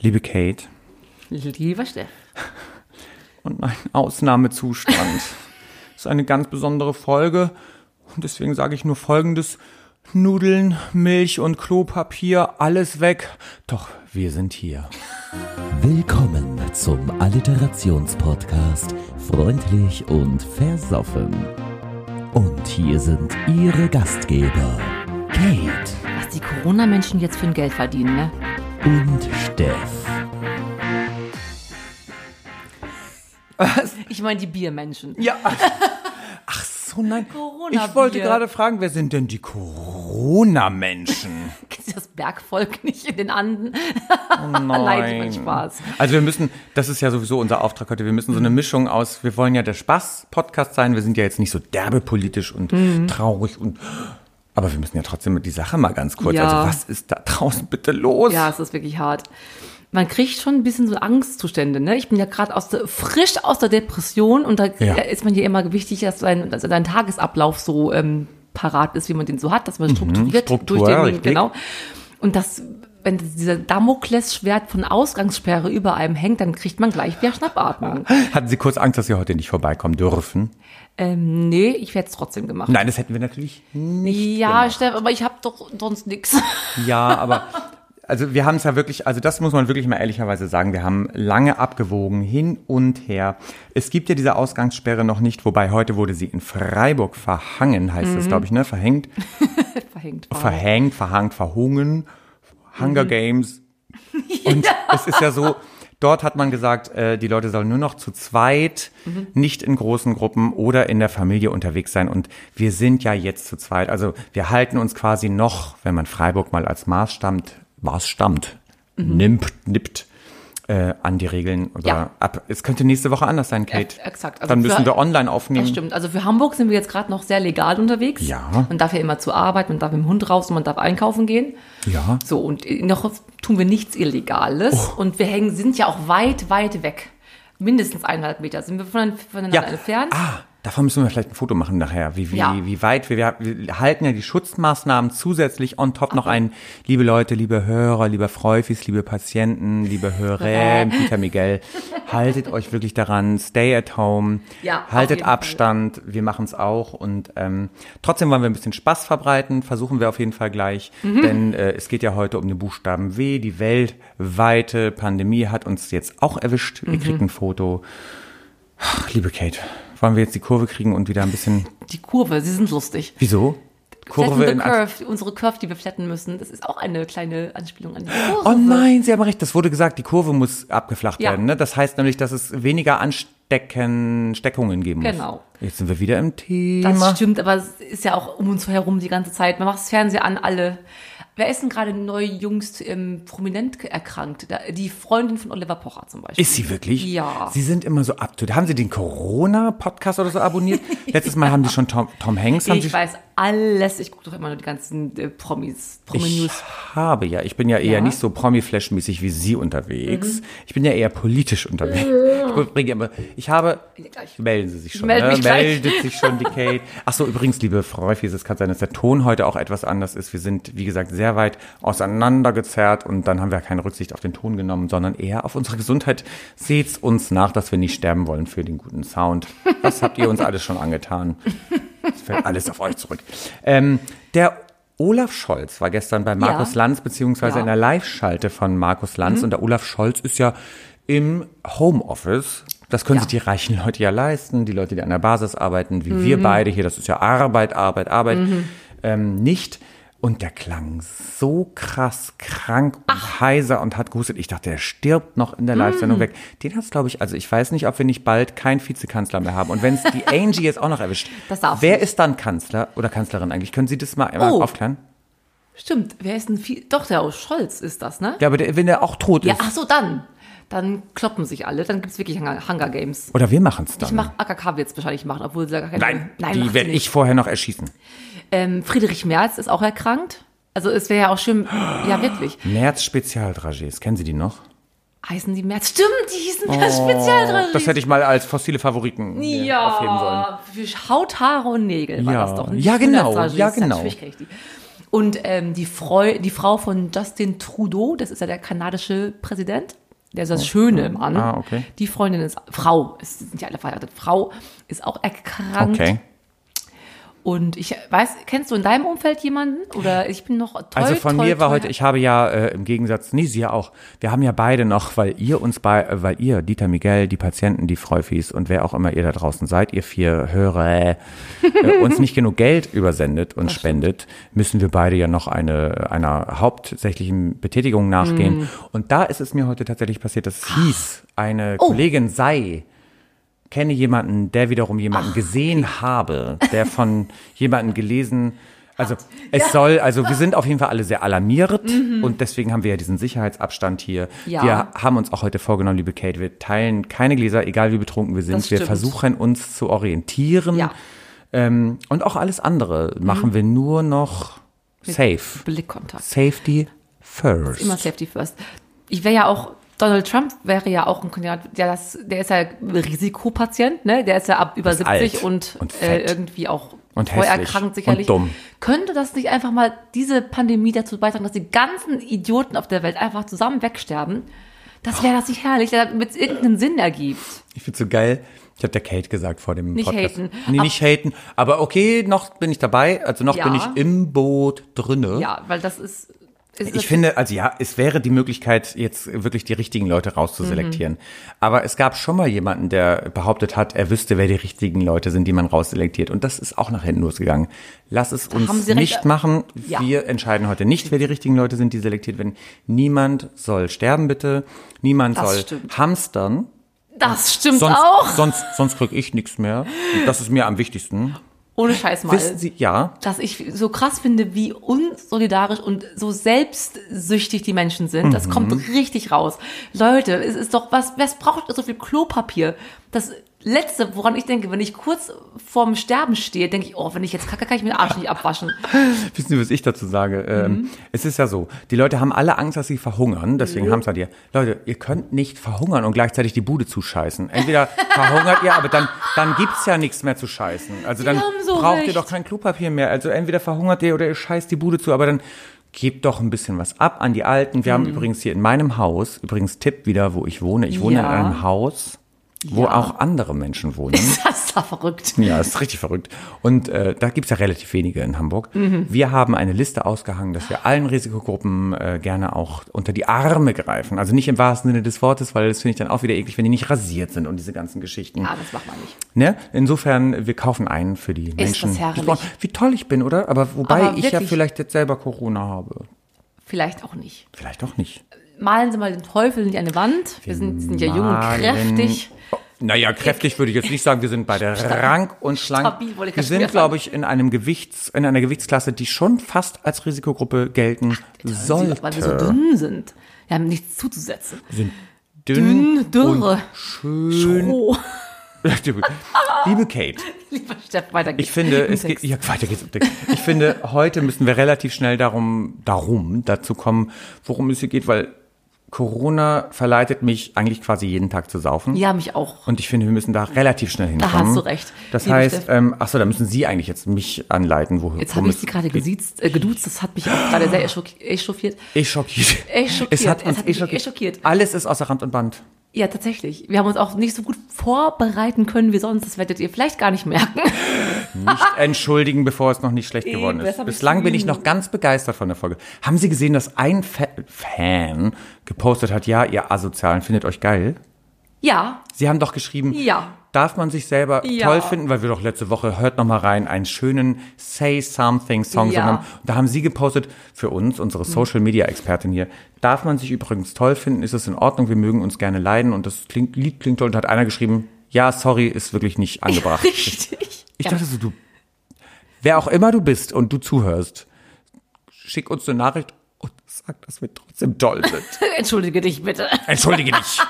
Liebe Kate. Lieber Steff. Und ein Ausnahmezustand. das ist eine ganz besondere Folge. Und deswegen sage ich nur Folgendes. Nudeln, Milch und Klopapier, alles weg. Doch wir sind hier. Willkommen zum Alliterationspodcast Freundlich und Versoffen. Und hier sind Ihre Gastgeber, Kate Was die Corona-Menschen jetzt für ein Geld verdienen, ne? Und Steff. Ich meine die Biermenschen. Ja. Ach so, nein. Corona-Bier. Ich wollte gerade fragen, wer sind denn die Corona-Menschen? Kennst du das Bergvolk nicht in den Anden? Oh nein. Nein, Spaß. Also wir müssen, das ist ja sowieso unser Auftrag heute, wir müssen so eine Mischung aus, wir wollen ja der Spaß-Podcast sein, wir sind ja jetzt nicht so derbe politisch und Mhm. traurig und aber wir müssen ja trotzdem die Sache mal ganz kurz. Ja. Also was ist da draußen bitte los? Ja, es ist wirklich hart. Man kriegt schon ein bisschen so Angstzustände, ne? Ich bin ja gerade aus der, frisch aus der Depression und da Ja. ist man ja immer wichtig, dass dein, dass dein Tagesablauf so ähm, parat ist, wie man den so hat, dass man strukturiert Mhm. Struktur, durch den, richtig. genau. Und das, wenn dieser Damoklesschwert von Ausgangssperre über einem hängt, dann kriegt man gleich wieder Schnappatmung. Hatten Sie kurz Angst, dass Sie heute nicht vorbeikommen dürfen? ähm, nee, ich werde es trotzdem gemacht. Nein, das hätten wir natürlich nicht ja, gemacht. Steff, aber ich habe doch sonst nix. Ja, aber also wir haben es ja wirklich, also das muss man wirklich mal ehrlicherweise sagen, wir haben lange abgewogen, hin und her. Es gibt ja diese Ausgangssperre noch nicht, wobei heute wurde sie in Freiburg verhangen, heißt es, glaube ich, ne? Verhängt, Verhängt. verhängt, verhangt, verhungen, Hunger Games. Und es ist ja so, dort hat man gesagt, äh, die Leute sollen nur noch zu zweit, nicht in großen Gruppen oder in der Familie unterwegs sein. Und wir sind ja jetzt zu zweit. Also wir halten uns quasi noch, wenn man Freiburg mal als Maß stammt, Maß stammt, nimmt, nippt, äh, an die Regeln. Oder Ja. ab. Es könnte nächste Woche anders sein, Kate. Ja, exakt. Also Dann müssen für- wir online aufnehmen. Das stimmt. Also für Hamburg sind wir jetzt gerade noch sehr legal unterwegs. Ja. Man darf ja immer zur Arbeit, man darf mit dem Hund raus und man darf einkaufen gehen. Ja. So, und noch tun wir nichts Illegales. Oh. Und wir hängen, sind ja auch weit, weit weg. Mindestens eineinhalb Meter sind wir voneinander voneinander entfernt. Ah, davon müssen wir vielleicht ein Foto machen nachher, wie, wie, Ja. wie weit wir, wir, wir halten ja die Schutzmaßnahmen zusätzlich on top noch ein, liebe Leute, liebe Hörer, liebe Freufis, liebe Patienten, liebe Hörer, Peter Miguel, haltet euch wirklich daran, stay at home, Ja, haltet jeden Fall. Abstand, wir machen es auch. Und ähm, trotzdem wollen wir ein bisschen Spaß verbreiten, versuchen wir auf jeden Fall gleich, Mhm. denn äh, es geht ja heute um den Buchstaben W, die weltweite Pandemie hat uns jetzt auch erwischt, Mhm. ihr kriegt ein Foto. Ach, liebe Kate, wollen wir jetzt die Kurve kriegen und wieder ein bisschen. Die Kurve, sie sind lustig. Wieso? Kurve in curve, unsere Curve, die wir flatten müssen, das ist auch eine kleine Anspielung an die Kurve. Oh nein, Sie haben recht. Das wurde gesagt, die Kurve muss abgeflacht Ja. werden. Ne? Das heißt nämlich, dass es weniger Anstecken, Steckungen geben muss. Genau. Jetzt sind wir wieder im Das Thema. stimmt, aber es ist ja auch um uns herum die ganze Zeit. Man macht das Fernseher an, alle. Wer ist denn gerade neu jüngst ähm, prominent erkrankt? Da, die Freundin von Oliver Pocher zum Beispiel. Ist sie wirklich? Ja. Sie sind immer so up to date. Haben Sie den Corona-Podcast oder so abonniert? Letztes Mal haben Sie schon Tom, Tom Hanks. Ich weiß alles. Ich gucke doch immer nur die ganzen äh, Promis, Ich Promi-News. habe ja, ich bin ja eher Ja. Mhm. nicht so Promi-Flash-mäßig wie Sie unterwegs. Ich bin ja eher politisch unterwegs. Ich, bringe immer, ich habe, melden Sie sich schon, melde ne? gleich. meldet sich schon die Kate. Ach so, übrigens, liebe Freufis, es kann sein, dass der Ton heute auch etwas anders ist. Wir sind, wie gesagt, sehr weit auseinandergezerrt und dann haben wir keine Rücksicht auf den Ton genommen, sondern eher auf unsere Gesundheit. Seht's uns nach, dass wir nicht sterben wollen für den guten Sound. Was habt ihr uns alles schon angetan? Es fällt alles auf euch zurück. Ähm, der Olaf Scholz war gestern bei Markus Ja. Lanz, beziehungsweise Ja. in der Live-Schalte von Markus Lanz. Und der Olaf Scholz ist ja im Homeoffice. Das können Ja. sich die reichen Leute ja leisten, die Leute, die an der Basis arbeiten, wie wir beide hier. Das ist ja Arbeit, Arbeit, Arbeit. Ähm, nicht. Und der klang so krass krank und heiser und hat gehustet. Ich dachte, der stirbt noch in der Live-Sendung weg. Den hat's, glaube ich, also ich weiß nicht, ob wir nicht bald keinen Vizekanzler mehr haben. Und wenn es die Angie jetzt auch noch erwischt, wer nicht. ist dann Kanzler oder Kanzlerin eigentlich? Können Sie das mal, Oh. aufklären? Stimmt, wer ist denn viel? Doch, der aus Scholz ist das, ne? Ja, aber der, wenn der auch tot Ja, ist. ach so, dann. Dann kloppen sich alle. Dann gibt's wirklich Hunger, Hunger Games. Oder wir machen es dann. Ich mach AKK wird's wahrscheinlich machen, obwohl sie gar keine. Nein, nein die werde ich vorher noch erschießen. Ähm, Friedrich Merz ist auch erkrankt. Also es wäre ja auch schön, ja wirklich. März Spezialdragés, kennen Sie die noch? Heißen die Merz? Stimmt, die hießen Merz. Oh, Das hätte ich mal als fossile Favoriten äh, aufheben sollen. Ja, für Haut, Haare und Nägel war Ja. das doch nicht. Ja, genau. Ja, genau. Natürlich kenn ich die. Und ähm, die, Freu die Frau von Justin Trudeau, das ist ja der kanadische Präsident, der ist das Schöne im Mann. Ah, okay. Die Freundin ist, Frau, es sind ja alle verheiratet, Frau ist auch erkrankt. Okay. Und ich weiß, kennst du in deinem Umfeld jemanden? Oder ich bin noch toll, Also von toll, mir war toll- heute, ich habe ja äh, im Gegensatz, nee, Sie ja auch, wir haben ja beide noch, weil ihr uns bei, äh, weil ihr, Dieter Miguel, die Patienten, die Freufis und wer auch immer ihr da draußen seid, ihr vier Hörer, äh, uns nicht genug Geld übersendet und spendet, müssen wir beide ja noch eine, einer hauptsächlichen Betätigung nachgehen. Mhm. Und da ist es mir heute tatsächlich passiert, dass es hieß, eine Oh. Kollegin sei, kenne jemanden, der wiederum jemanden gesehen habe, der von jemandem gelesen, also es soll, also wir sind auf jeden Fall alle sehr alarmiert und deswegen haben wir ja diesen Sicherheitsabstand hier. Mhm. Ja. Wir haben uns auch heute vorgenommen, liebe Kate, wir teilen keine Gläser, egal wie betrunken wir sind. Wir versuchen uns zu orientieren Ja, ähm, und auch alles andere machen wir nur noch safe. Blickkontakt. Safety first. Immer Safety First. Ich wäre ja auch, Donald Trump wäre ja auch ein Kandidat, der, das, der ist ja Risikopatient, ne? Der ist ja ab über Ist 70 alt und, und äh, irgendwie auch Und voll hässlich erkrankt sicherlich. und dumm. Könnte das nicht einfach mal diese Pandemie dazu beitragen, dass die ganzen Idioten auf der Welt einfach zusammen wegsterben? Das wäre das nicht herrlich, damit es irgendeinen Sinn ergibt. Ich find's so geil. Ich habe der Kate gesagt vor dem Nicht Podcast. haten. Nee, nicht haten. Aber okay, noch bin ich dabei. Also noch Ja. bin ich im Boot drinne. Ja, weil das ist. Ich finde, also ja, es wäre die Möglichkeit, jetzt wirklich die richtigen Leute rauszuselektieren. Mhm. Aber es gab schon mal jemanden, der behauptet hat, er wüsste, wer die richtigen Leute sind, die man rausselektiert. Und das ist auch nach hinten losgegangen. Lass es uns nicht machen. Ja. Wir entscheiden heute nicht, wer die richtigen Leute sind, die selektiert werden. Niemand soll sterben, bitte. Niemand Das soll stimmt. hamstern. das stimmt Sonst, auch. sonst, sonst krieg ich nichts mehr. Und das ist mir am wichtigsten. Ohne Scheiß mal. Wissen Sie, ja, dass ich so krass finde, wie unsolidarisch und so selbstsüchtig die Menschen sind. Das kommt Mhm. richtig raus. Leute, es ist doch was, was braucht so viel Klopapier? Das Letzte, woran ich denke, wenn ich kurz vorm Sterben stehe, denke ich, oh, wenn ich jetzt kacke, kann ich mir den Arsch nicht abwaschen. Wissen Sie, was ich dazu sage? Ähm, es ist ja so, die Leute haben alle Angst, dass sie verhungern, deswegen haben es halt ihr. Leute, ihr könnt nicht verhungern und gleichzeitig die Bude zuscheißen. Entweder verhungert ihr, aber dann, dann gibt's ja nichts mehr zu scheißen. Also dann so braucht ihr recht. doch kein Klopapier mehr. Also entweder verhungert ihr oder ihr scheißt die Bude zu, aber dann gebt doch ein bisschen was ab an die Alten. Wir haben übrigens hier in meinem Haus, übrigens Tipp wieder, wo ich wohne. Ich wohne Ja. in einem Haus, wo Ja. auch andere Menschen wohnen. Das ist doch verrückt. Ja, ist richtig verrückt. Und äh, da gibt's ja relativ wenige in Hamburg. Wir haben eine Liste ausgehangen, dass wir allen Risikogruppen äh, gerne auch unter die Arme greifen. Also nicht im wahrsten Sinne des Wortes, weil das finde ich dann auch wieder eklig, wenn die nicht rasiert sind und diese ganzen Geschichten. Ja, das macht man nicht. Ne? Insofern, wir kaufen ein für die Menschen. das herrlich. Wie toll ich bin, oder? Aber wobei Aber ich ja vielleicht jetzt selber Corona habe. Vielleicht auch nicht. Vielleicht auch nicht. Malen Sie mal den Teufel an die Wand. Wir sind, sind ja jung und kräftig. Naja, kräftig würde ich jetzt nicht sagen. Wir sind beide rank und schlank. Wir sind, glaube ich, in einem Gewichts, in einer Gewichtsklasse, die schon fast als Risikogruppe gelten sollte. Weil wir so dünn sind. Wir haben nichts zuzusetzen. sind dünn, Dünn, dürre. schön. Oh, Liebe Kate, lieber Steff, weiter geht's. ich finde, es geht, ja, weiter geht's. Ich finde, heute müssen wir relativ schnell darum, darum, dazu kommen, worum es hier geht, weil Corona verleitet mich eigentlich quasi jeden Tag zu saufen. Ja, mich auch. Und ich finde, wir müssen da relativ schnell hinkommen. hast du recht. Das Liebe heißt, ähm, ach so, da müssen Sie eigentlich jetzt mich anleiten, wo Jetzt habe ich es sie gerade gesiezt, äh, geduzt. Das hat mich auch gerade sehr echauffiert- echauffiert. Schockiert. Es hat Es uns hat mich schockiert. eh schockiert. Alles ist außer Rand und Band. Ja, tatsächlich. Wir haben uns auch nicht so gut vorbereiten können wie sonst. Das werdet ihr vielleicht gar nicht merken. Nicht entschuldigen, bevor es noch nicht schlecht Eben, geworden ist. hab ich Bislang bin ich noch ganz begeistert von der Folge. Haben Sie gesehen, dass ein Fa Fan gepostet hat, ja, ihr Asozialen findet euch geil? Ja, Sie haben doch geschrieben, Ja. darf man sich selber Ja. toll finden, weil wir doch letzte Woche, hört noch mal rein, einen schönen Say Something Song Ja. Haben. Und da haben Sie gepostet, für uns, unsere Social Media Expertin hier, darf man sich übrigens toll finden, ist es in Ordnung, wir mögen uns gerne leiden und das klingt, Lied klingt toll und hat einer geschrieben, ja, sorry, ist wirklich nicht angebracht. richtig. Ich ja. dachte so, du, wer auch immer du bist und du zuhörst, schick uns eine Nachricht und sag, dass wir trotzdem toll sind. Entschuldige dich bitte. Entschuldige dich.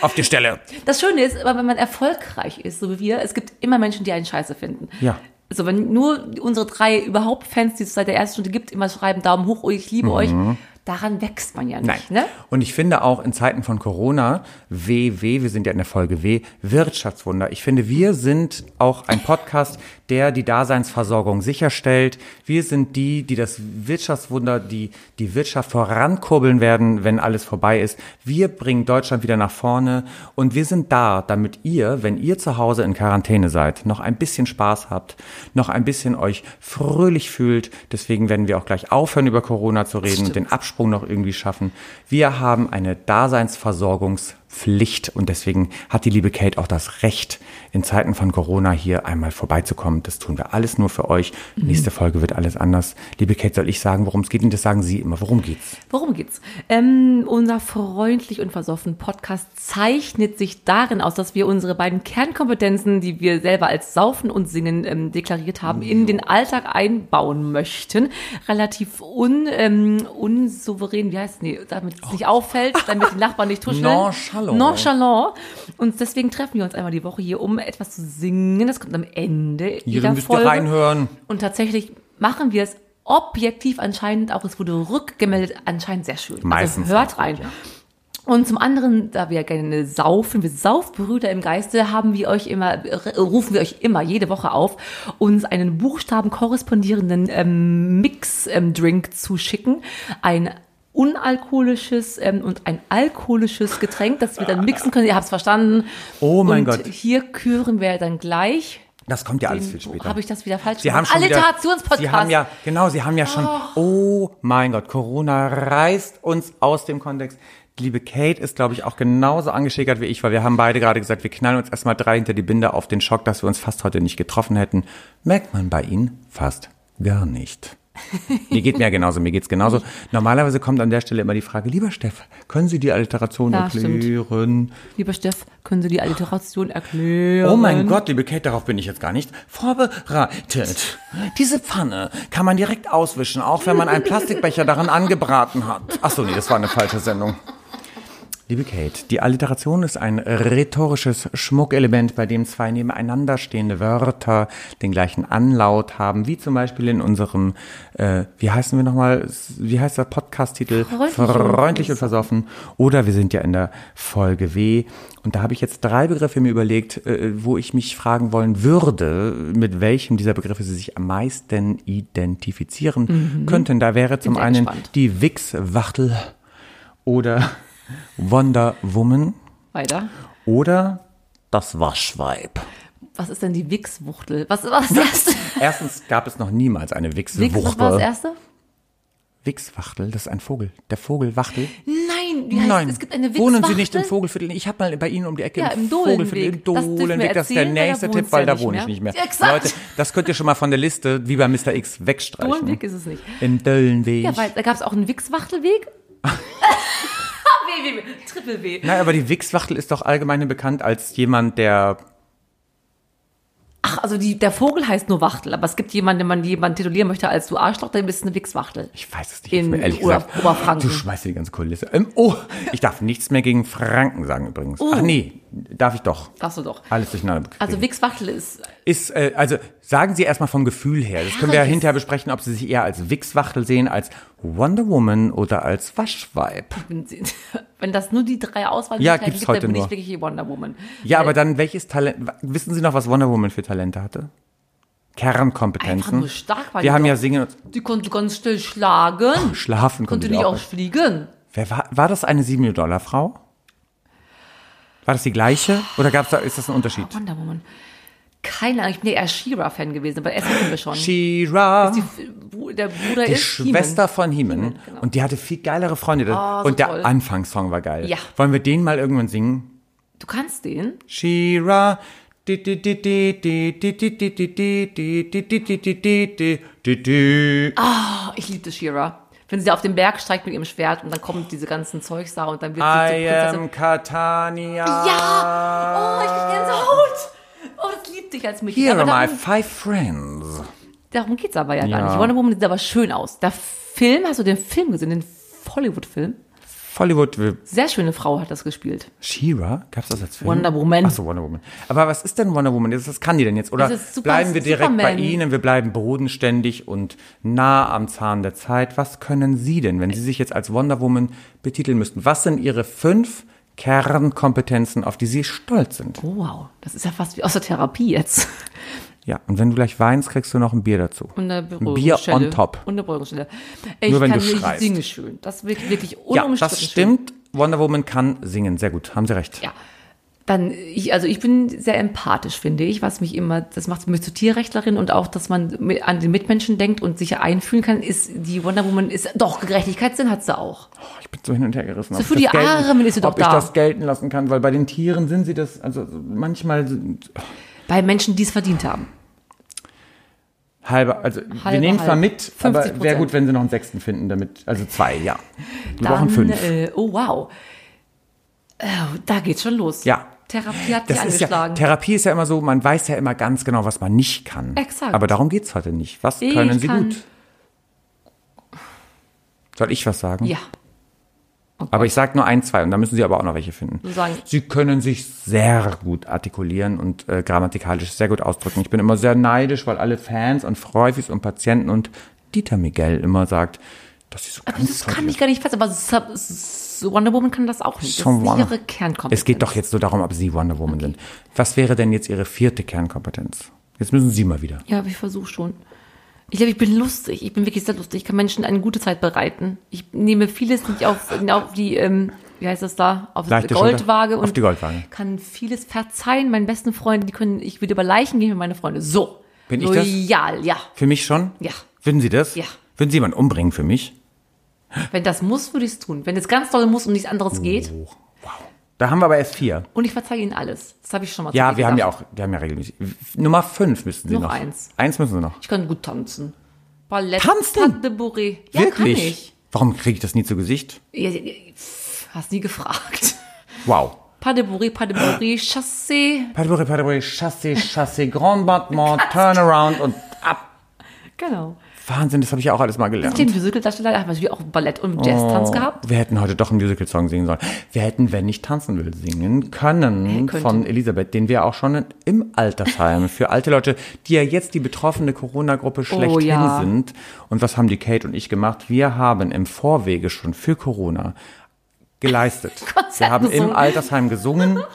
Auf die Stelle. Das Schöne ist, aber wenn man erfolgreich ist, so wie wir, es gibt immer Menschen, die einen scheiße finden. Ja. Also wenn nur unsere drei überhaupt Fans, die es seit der ersten Stunde gibt, immer schreiben, Daumen hoch, oh, ich liebe euch, Mhm. Daran wächst man ja Nein. nicht. Ne? Und ich finde auch in Zeiten von Corona, WW, wir sind ja in der Folge W, Wirtschaftswunder. Ich finde, wir sind auch ein Podcast, der die Daseinsversorgung sicherstellt. Wir sind die, die das Wirtschaftswunder, die die Wirtschaft vorankurbeln werden, wenn alles vorbei ist. Wir bringen Deutschland wieder nach vorne und wir sind da, damit ihr, wenn ihr zu Hause in Quarantäne seid, noch ein bisschen Spaß habt, noch ein bisschen euch fröhlich fühlt. Deswegen werden wir auch gleich aufhören, über Corona zu reden und den Absprung noch irgendwie schaffen. Wir haben eine Daseinsversorgungspflicht und deswegen hat die liebe Kate auch das Recht, in Zeiten von Corona hier einmal vorbeizukommen. Das tun wir alles nur für euch. Nächste Folge wird alles anders. Liebe Kate, soll ich sagen, worum es geht? Und das sagen Sie immer. Worum geht's? Worum geht's? Ähm, unser freundlich und versoffen Podcast zeichnet sich darin aus, dass wir unsere beiden Kernkompetenzen, die wir selber als Saufen und Singen ähm, deklariert haben, in den Alltag einbauen möchten. Relativ un, ähm, unsouverän, wie heißt es? Nee, damit es nicht auffällt, damit die Nachbarn nicht tuscheln. Nonchalant. Nonchalant. Und deswegen treffen wir uns einmal die Woche hier, um etwas zu singen. Das kommt am Ende Hier jeder müsst ihr Folge. reinhören. Und tatsächlich machen wir es objektiv anscheinend auch. Es wurde rückgemeldet, anscheinend sehr schön. Meistens also hört rein. Und zum anderen, da wir gerne saufen, wir Saufbrüder im Geiste, haben wir euch immer, rufen wir euch immer jede Woche auf, uns einen Buchstaben korrespondierenden ähm, Mix-Drink zu schicken. Ein unalkoholisches ähm, und ein alkoholisches Getränk, das wir dann mixen können. Ihr habt es verstanden. Oh mein und Gott. Hier küren wir dann gleich. Das kommt ja alles viel später. Habe ich das wieder falsch Sie haben gemacht? schon Alliterationspodcast. Sie haben ja, genau, Sie haben ja schon, oh mein Gott, Corona reißt uns aus dem Kontext. Liebe Kate ist, glaube ich, auch genauso angeschickert wie ich, weil wir haben beide gerade gesagt, wir knallen uns erstmal drei hinter die Binde auf den Schock, dass wir uns fast heute nicht getroffen hätten. Merkt man bei Ihnen fast gar nicht. Mir geht mir genauso, mir geht's genauso. Normalerweise kommt an der Stelle immer die Frage, lieber Steff, können Sie die Alliteration Ja, stimmt. erklären? Lieber Steff, können Sie die Alliteration erklären? Oh mein Gott, liebe Kate, darauf bin ich jetzt gar nicht vorbereitet. Diese Pfanne kann man direkt auswischen, auch wenn man einen Plastikbecher daran angebraten hat. Ach so, nee, das war eine falsche Sendung. Liebe Kate, die Alliteration ist ein rhetorisches Schmuckelement, bei dem zwei nebeneinander stehende Wörter den gleichen Anlaut haben, wie zum Beispiel in unserem, äh, wie heißen wir nochmal, wie heißt der Podcast-Titel? Freundlich und Freundlich und versoffen. Oder wir sind ja in der Folge W. Und da habe ich jetzt drei Begriffe mir überlegt, äh, wo ich mich fragen wollen würde, mit welchem dieser Begriffe Sie sich am meisten identifizieren könnten. Da wäre zum einen gespannt. die Wix-Wachtel oder Wonder Woman Weiter. oder das Waschweib. Was ist denn die Wix-Wuchtel? Was war das erste? Erstens gab es noch niemals eine Wix, was war das erste? Wix-Wachtel, das ist ein Vogel. Der Vogel Wachtel. Nein, wie heißt, Nein, es gibt eine Wix wohnen Sie nicht im Vogelviertel? Ich habe mal bei Ihnen um die Ecke Ja, im. Im Das dürfen wir Dohlenweg. Das ist der nächste Tipp, weil ja da wohne ich nicht mehr. Ja, exakt. Leute, das könnt ihr schon mal von der Liste, wie bei Mr. X, wegstreichen. Dohlenweg ist es nicht. Im Dohlenweg. Ja, weil da gab es auch einen Wix-Wachtelweg. W, W, W, Triple W. Nein, aber die Wix-Wachtel ist doch allgemein bekannt als jemand, der Ach, also die, der Vogel heißt nur Wachtel, aber es gibt jemanden, wenn man jemanden titulieren möchte als du Arschloch, dann bist du eine Wix-Wachtel. Ich weiß es nicht. In mal ehrlich Ober- gesagt. Oberfranken. Du schmeißt dir die ganze Kulisse. Ähm, oh, ich darf nichts mehr gegen Franken sagen übrigens. Oh. Ach nee, darf ich doch. Darfst du doch. Alles durcheinander. Also. Wix-Wachtel ist ist, äh, also sagen Sie erstmal vom Gefühl her. Das können wir ja hinterher besprechen, ob Sie sich eher als Wix-Wachtel sehen, als Wonder Woman oder als Waschweib. Wenn, das nur die drei Auswahl Ja, gibt's heute dann bin nur. ich wirklich Wonder Woman. Ja, aber dann welches Talent, wissen Sie noch, was Wonder Woman für Talente hatte? Einfach Kernkompetenzen. nur stark Wir die haben doch. ja Singen und Die konnte ganz still schlagen. Schlafen Konnte die nicht auch. auch fliegen. Wer war, war das eine 7-Dollar-Frau? War das die gleiche? Oder gab's da, ist das ein Unterschied? Wonder Woman. Keine Ahnung, ich bin eher She-Ra-Fan gewesen, aber Essen kennen wir schon. She-Ra. der Bruder Die ist Schwester von He-Man. He-Man, genau. Und die hatte viel geilere Freunde. Oh, so und der toll. Anfangssong war geil. Ja. Wollen wir den mal irgendwann singen? Du kannst den? She-Ra. Oh, ich liebte She-Ra. Wenn sie auf den Berg steigt mit ihrem Schwert und dann kommt diese ganzen Zeugs da und dann wird sie I Prinzessin. am Catania. Ja! Oh, ich krieg Gänsehaut! Oh, das liebte ich als Mädchen. Here are my darum, five friends. darum geht's aber ja, gar Ja. nicht. Wonder Woman sieht aber schön aus. Der Film, hast du den Film gesehen, den Hollywood-Film? Hollywood, Sehr schöne Frau hat das gespielt. She-Ra, gab's das als Film? Wonder Woman. Achso, Wonder Woman. Aber was ist denn Wonder Woman? Was kann die denn jetzt? Oder super- bleiben wir direkt bei Superman. Ihnen, wir bleiben bodenständig und nah am Zahn der Zeit. Was können Sie denn, wenn Sie sich jetzt als Wonder Woman betiteln müssten? Was sind Ihre fünf Kernkompetenzen, auf die Sie stolz sind? Oh, wow, das ist ja fast wie aus der Therapie jetzt. Ja, und wenn du gleich weinst, kriegst du noch ein Bier dazu. Und eine Bier Beruhigungsstelle. on top. Und eine Beruhigungsstelle. Ich Nur wenn kann du nicht schreist. singe schön. Das wird wirklich Ja, unumstritten das schön. stimmt. Wonder Woman kann singen. Sehr gut, haben Sie recht. Ja. Dann, ich, also ich bin sehr empathisch, finde ich, was mich immer, das macht mich zur Tierrechtlerin und auch, dass man mit- an den Mitmenschen denkt und sich einfühlen kann, ist die Wonder Woman, ist doch Gerechtigkeitssinn hat sie auch. Oh, ich bin so hin und her gerissen. So ob für ich die gelten- Armen ist sie doch Ob ich da. das gelten lassen kann, weil bei den Tieren sind sie das, also manchmal sind- Bei Menschen, die es verdient haben. halber, also wir Halbe, nehmen es mal halb. mit, aber 50%. wäre gut, wenn sie noch einen sechsten finden, damit, also zwei, ja. Wir brauchen fünf. Äh, oh wow. Äh, da geht's schon los. Ja. Therapie hat Das sie ist ja, angeschlagen. Therapie ist ja immer so, man weiß ja immer ganz genau, was man nicht kann. Exakt. Aber darum geht's heute nicht. Was Ich können Sie kann- gut? Soll ich was sagen? ja. Aber ich sage nur ein, zwei und da müssen Sie aber auch noch welche finden. Sagen- Sie können sich sehr gut artikulieren und äh, grammatikalisch sehr gut ausdrücken. Ich bin immer sehr neidisch, weil alle Fans und Freufis und Patienten und Dieter Miguel immer sagt, dass sie so Aber das kann ich gar nicht fest, aber Wonder Woman kann das auch nicht. Das ist ihre Kernkompetenz. Es geht doch jetzt nur darum, ob Sie Wonder Woman sind. Was wäre denn jetzt Ihre vierte Kernkompetenz? Jetzt müssen Sie mal wieder. Ja, aber ich versuche schon. Ich glaube, ich bin lustig. Ich bin wirklich sehr lustig. Ich kann Menschen eine gute Zeit bereiten. Ich nehme vieles nicht auf, auf die, ähm, wie heißt das da, auf die Goldwaage Schulter. Auf die Goldwaage. kann vieles verzeihen. Meinen besten Freunden, die können, ich würde über Leichen gehen mit meinen Freunden. So. Bin ich das? Loyal, ja. Für mich schon? Ja. Würden Sie das? Ja. Würden Sie jemanden umbringen für mich? Wenn das muss, würde ich es tun. Wenn es ganz doll muss und nichts anderes geht. Oh, wow. Da haben wir aber erst vier. Und ich verzeihe ihnen alles. Das habe ich schon mal Ja, wir haben ja auch, wir haben ja regelmäßig. Nummer fünf müssten Sie Noch noch. eins. Eins müssen Sie noch. Ich kann gut tanzen. Ballett, Tanzen? Pas de Bourrée. Ja, Wirklich? kann ich. Warum kriege ich das nie zu Gesicht? Ja, ja, Hast nie gefragt. Wow. Pas de Bourrée, pas de Bourrée, Chassé. Padbury, Padbury, Chassé, Chassé, Grand Battement, Turnaround und ab. Genau. Wahnsinn, das habe ich auch alles mal gelernt. Den Musical-Darsteller, da haben wir auch Ballett und Jazz-Tanz gehabt. Wir hätten heute doch einen Musical-Song singen sollen. Wir hätten, wenn ich tanzen will, singen können von Elisabeth, den wir auch schon im Altersheim für alte Leute, die ja jetzt die betroffene Corona-Gruppe schlechthin Oh ja. sind. Und was haben die Kate und ich gemacht? Wir haben im Vorwege schon für Corona geleistet. Wir haben im. Altersheim gesungen.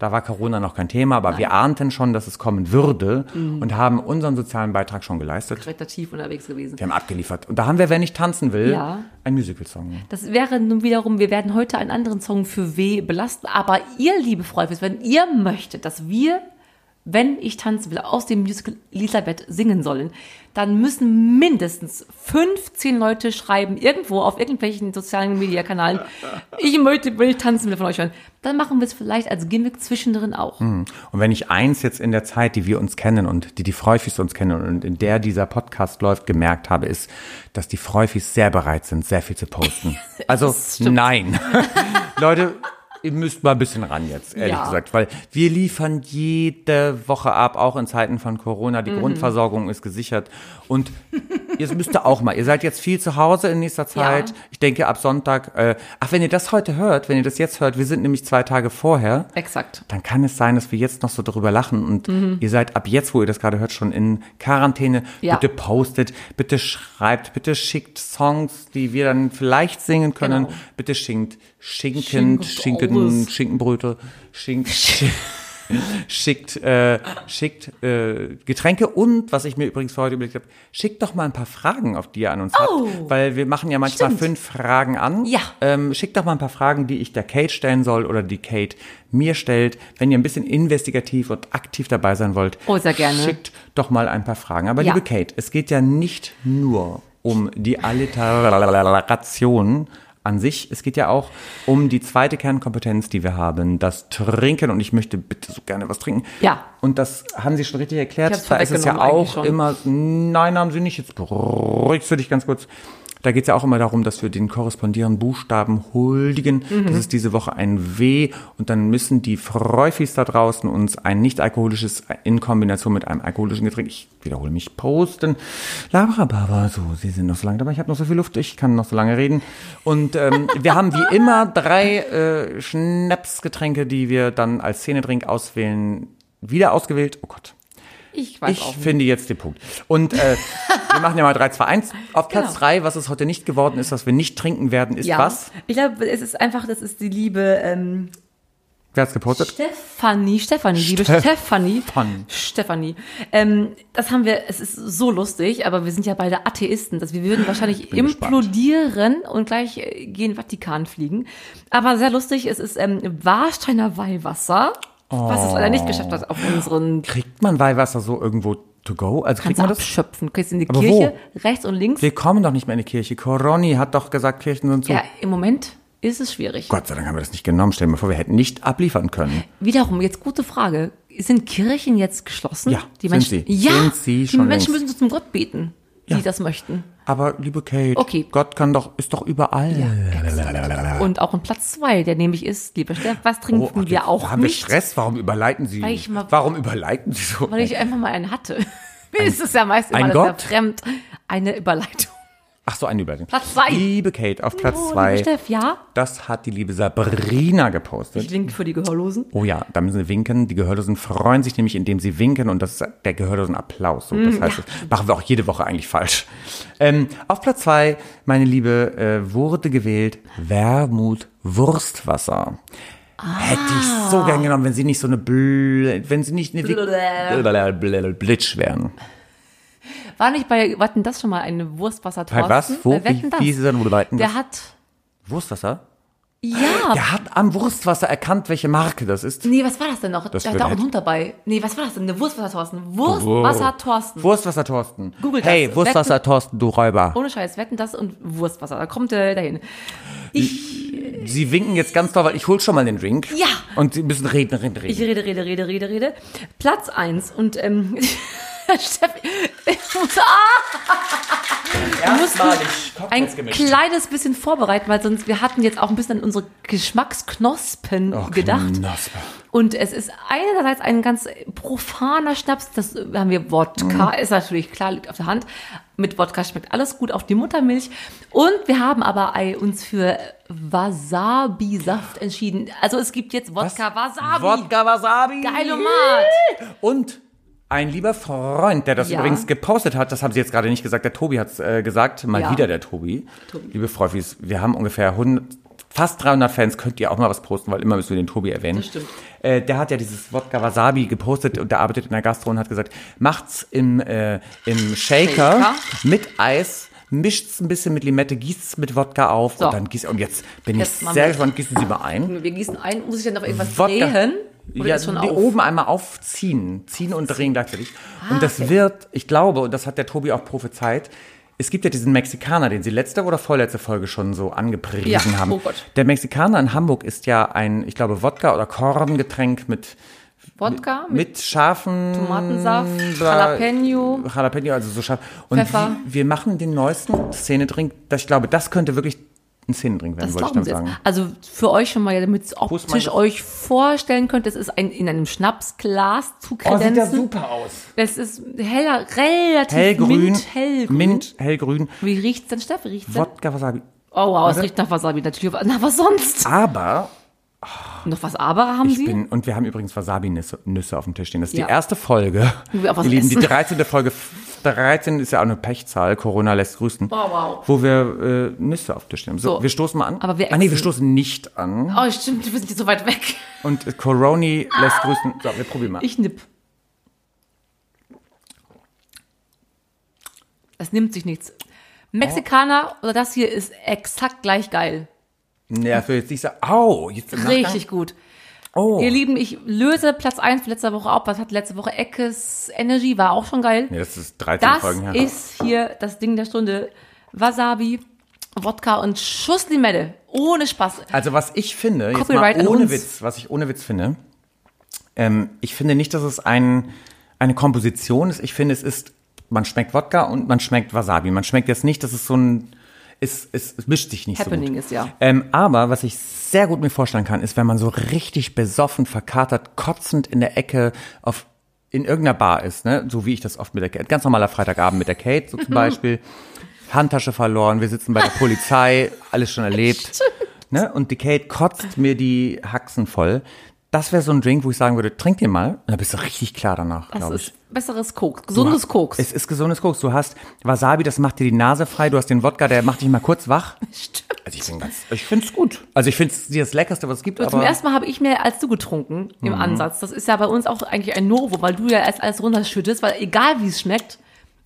Da war Corona noch kein Thema, aber wir ahnten schon, dass es kommen würde Mhm. und haben unseren sozialen Beitrag schon geleistet. Kreativ unterwegs gewesen. Wir haben abgeliefert. Und da haben wir, wenn ich tanzen will, Ja. ein Musical-Song. Das wäre nun wiederum, wir werden heute einen anderen Song für W belasten, aber ihr, liebe Freunde, wenn ihr möchtet, dass wir, wenn ich tanzen will, aus dem Musical Elisabeth singen sollen, dann müssen mindestens 15 Leute schreiben, irgendwo auf irgendwelchen sozialen Mediakanalen, ich möchte, will ich tanzen will von euch hören. Dann machen wir es vielleicht als Gimmick zwischendrin auch. Und wenn ich eins jetzt in der Zeit, die wir uns kennen und die die Freufis uns kennen und in der dieser Podcast läuft, gemerkt habe, ist, dass die Freufis sehr bereit sind, sehr viel zu posten. Also nein. Leute, ihr müsst mal ein bisschen ran jetzt, ehrlich Ja. gesagt, weil wir liefern jede Woche ab, auch in Zeiten von Corona. Mhm. Die Grundversorgung ist gesichert. Und ihr müsst da auch mal, ihr seid jetzt viel zu Hause in nächster Zeit. Ja. Ich denke ab Sonntag, äh, ach, wenn ihr das heute hört, wenn ihr das jetzt hört, wir sind nämlich zwei Tage vorher Exakt. dann kann es sein, dass wir jetzt noch so darüber lachen und ihr seid ab jetzt, wo ihr das gerade hört, schon in Quarantäne. Ja. Bitte postet, bitte schreibt, bitte schickt Songs, die wir dann vielleicht singen können. Genau. Bitte schinkt Schinken, Schinkt Schinken. Schinkenbröte, schinkt, schi- schickt, äh, schickt äh, Getränke und, was ich mir übrigens für heute überlegt habe, schickt doch mal ein paar Fragen, auf die ihr an uns Oh. habt, weil wir machen ja manchmal Stimmt. fünf Fragen an. Ja. Ähm, schickt doch mal ein paar Fragen, die ich der Kate stellen soll oder die Kate mir stellt. Wenn ihr ein bisschen investigativ und aktiv dabei sein wollt, Oh, sehr gerne. schickt doch mal ein paar Fragen. Aber Ja. liebe Kate, es geht ja nicht nur um die Alliteration an sich. Es geht ja auch um die zweite Kernkompetenz, die wir haben, das Trinken. Und ich möchte bitte so gerne was trinken. Ja. Und das haben Sie schon richtig erklärt. Da ist es ja auch immer, nein, haben Sie nicht. Jetzt beruhigst du dich ganz kurz. Da geht es ja auch immer darum, dass wir den korrespondierenden Buchstaben huldigen. Mhm. Das ist diese Woche ein W und dann müssen die Freufis da draußen uns ein nicht alkoholisches in Kombination mit einem alkoholischen Getränk, ich wiederhole mich, posten. Labrababa, so, Sie sind noch so lange dabei, ich habe noch so viel Luft, ich kann noch so lange reden. Und ähm, wir haben wie immer drei äh, Schnapsgetränke, die wir dann als Szenedrink auswählen. Wieder ausgewählt, oh Gott. Ich weiß Ich auch nicht. finde jetzt den Punkt. Und äh, wir machen ja mal 3, 2, 1. Auf Platz Genau. 3, was es heute nicht geworden ist, was wir nicht trinken werden, ist was? Ich glaube, es ist einfach, das ist die liebe ähm, Wer hat's gepostet? Stefanie, Stefanie, liebe Stefanie. Fanny. Stefanie. Ähm, das haben wir, es ist so lustig, aber wir sind ja beide Atheisten, dass wir würden wahrscheinlich bin gespannt. implodieren und gleich äh, gen Vatikan fliegen. Aber sehr lustig, es ist ähm, Warsteiner Weihwasser, was es leider nicht geschafft hat auf unseren Kriegt man Weihwasser so irgendwo to go? Also kriegt man das? abschöpfen. Kriegst in die Aber Kirche, rechts und links. Wir kommen doch nicht mehr in die Kirche. Coroni hat doch gesagt, Kirchen sind zu. Ja, im Moment ist es schwierig. Gott sei Dank haben wir das nicht genommen. Stell dir mal vor, wir hätten nicht abliefern können. Wiederum, jetzt gute Frage. Sind Kirchen jetzt geschlossen? Ja, die sind Menschen, sie. Ja, Sind sie die schon Menschen längst. müssen zum Gott beten, die Ja. das möchten. Aber liebe Kate, Okay. Gott kann doch, ist doch überall. Und auch in Platz zwei, der nämlich ist, lieber Steff, was trinken Oh, ach, wir auch haben wir nicht? Stress? Warum überleiten Sie? Weil ich mal- Warum überleiten Sie so? Weil ich einfach mal einen hatte. Mir ist es ja meist immer Gott? fremd. Eine Überleitung. Ach so, eine Überleitung. Platz zwei. Liebe Kate, auf Platz Oh, zwei. liebe Steff, ja. Das hat die liebe Sabrina gepostet. Ich winke für die Gehörlosen. Oh ja, da müssen sie winken. Die Gehörlosen freuen sich nämlich, indem sie winken und das ist der Gehörlosen Applaus. So, Mm, das heißt, das machen wir auch jede Woche eigentlich falsch. Ähm, auf Platz zwei, meine Liebe, äh, wurde gewählt Wermut Wurstwasser. Hätte ich so gern genommen, wenn sie nicht so eine Bl wenn sie nicht eine Blitsch wären. War nicht bei Wetten das schon mal eine Wurstwasser Bei was? Wo? Bei Wetten Wie, das. wie ist es denn, wo du Der das? hat, Wurstwasser? Ja. Der hat am Wurstwasser erkannt, welche Marke das ist. Nee, was war das denn noch? Das da war auch ein Hund dabei. Nee, was war das denn? Eine Wurstwasser Thorsten. Wurstwasser Thorsten. Wurstwasser Thorsten. Google das. Hey, Wurstwasser Thorsten, du Räuber. Ohne Scheiß, wetten das und Wurstwasser. Da kommt er dahin. Ich, Sie winken jetzt ganz doll, weil ich hol schon mal den Drink. Ja. Und Sie müssen reden, reden, reden. ich rede, rede, rede, rede, rede. Platz eins und ähm, Steffi, ich muss, ah, Erstmalig ein Cocktails gemischt. kleines bisschen vorbereiten, weil sonst wir hatten jetzt auch ein bisschen an unsere Geschmacksknospen Oh, gedacht. Knospe. Und es ist einerseits ein ganz profaner Schnaps, das haben wir Wodka, ist natürlich klar, liegt auf der Hand. Mit Wodka schmeckt alles gut auf die Muttermilch. Und wir haben aber uns für Wasabi-Saft entschieden. Also es gibt jetzt Wodka Wasabi. Wodka Wasabi. Geilomat. Und ein lieber Freund, der das Ja. übrigens gepostet hat, das haben Sie jetzt gerade nicht gesagt, der Tobi hat es äh, gesagt, mal Ja. wieder der Tobi. Liebe Freufis, wir haben ungefähr 100, fast 300 Fans, könnt ihr auch mal was posten, weil immer müssen wir den Tobi erwähnen. Das stimmt. Äh, der hat ja dieses Wodka Wasabi gepostet und der arbeitet in der Gastro und hat gesagt, macht's im, äh, im Shaker, Shaker. mit Eis, mischt's ein bisschen mit Limette, gießt's mit Wodka auf So. und dann gießt, und jetzt bin Jetzt ich sehr gespannt, gießen Sie mal ein. Wir gießen ein. Muss ich dann noch irgendwas Wodka. drehen? Oder ja, die auf? oben einmal aufziehen, ziehen und drehen gleichzeitig. und das okay. wird, ich glaube, und das hat der Tobi auch prophezeit, es gibt ja diesen Mexikaner, den Sie letzte oder vorletzte Folge schon so angepriesen Ja, haben. oh Gott. Der Mexikaner in Hamburg ist ja ein, ich glaube, Wodka oder Korngetränk mit Wodka mit scharfen Tomatensaft, bla- Jalapeno. Jalapeno, also so scharf. Und Pfeffer. wir, wir machen den neuesten Szenedrink. Ich glaube, das könnte wirklich ein Szenedrink werden, Das wollte ich dann sagen. Also für euch schon mal, damit ihr optisch euch vorstellen könnt, es ist ein, in einem Schnapsglas zu Oh, sieht ja kredenzen. super aus. Es ist heller, relativ Hellgrün. mint, hellgrün. Mint, hellgrün. Wie riecht's denn, Steff? Wie riecht's denn? Wodka Wasabi. Oh wow, es riecht nach Wasabi natürlich. Na, was sonst? Aber Noch was aber haben ich Sie? bin, und wir haben übrigens Wasabi-Nüsse Nüsse auf dem Tisch stehen. Das ist Ja. die erste Folge. Wo wir auch was die essen. 13. Folge. 13 ist ja auch eine Pechzahl. Corona lässt grüßen. Oh, wow. Wo wir äh, Nüsse auf dem Tisch stehen. So, So. wir stoßen mal an. Aber wir ah, nee, wir stoßen nicht an. Oh, stimmt, wir sind jetzt so weit weg. Und äh, Coroni lässt grüßen. So, wir probieren mal. Ich nipp. Es nimmt sich nichts. Mexikaner oder das hier ist exakt gleich geil. Ich will jetzt nicht sagen, au, jetzt im. Richtig gut. Oh. Ihr Lieben, ich löse Platz 1 letzter Woche auf. Was hat letzte Woche Eckes Energy? War auch schon geil. Nee, das ist 13 Das Folgen her. ist hier das Ding der Stunde. Wasabi, Wodka und Schuss Limette. Ohne Spaß. Also was ich finde, jetzt mal ohne. Witz, was ich ohne Witz finde, ähm, ich finde nicht, dass es ein, eine Komposition ist. Ich finde, es ist, man schmeckt Wodka und man schmeckt Wasabi. Man schmeckt jetzt nicht, dass es so ein, es, es, es mischt sich nicht Happening so gut. ist, ja. Ähm, aber was ich sehr gut mir vorstellen kann, ist, wenn man so richtig besoffen, verkatert, kotzend in der Ecke auf in irgendeiner Bar ist, ne? so wie ich das oft mit der Kate, ganz normaler Freitagabend mit der Kate, so zum Beispiel, Handtasche verloren, wir sitzen bei der Polizei, alles schon erlebt, ne? und die Kate kotzt mir die Haxen voll. Das wäre so ein Drink, wo ich sagen würde, trink den mal, und dann bist du richtig klar danach, glaube ich. ist besseres Koks, gesundes Koks. Es ist gesundes Koks. Du hast Wasabi, das macht dir die Nase frei. Du hast den Wodka, der macht dich mal kurz wach. Stimmt. Also ich bin ganz, ich find's gut. Also ich find's das Leckerste, was es gibt. Zum aber Mhm. ersten Mal habe ich mehr als du getrunken im Ansatz. Das ist ja bei uns auch eigentlich ein Novo, weil du ja erst alles runterschüttest, weil egal wie es schmeckt,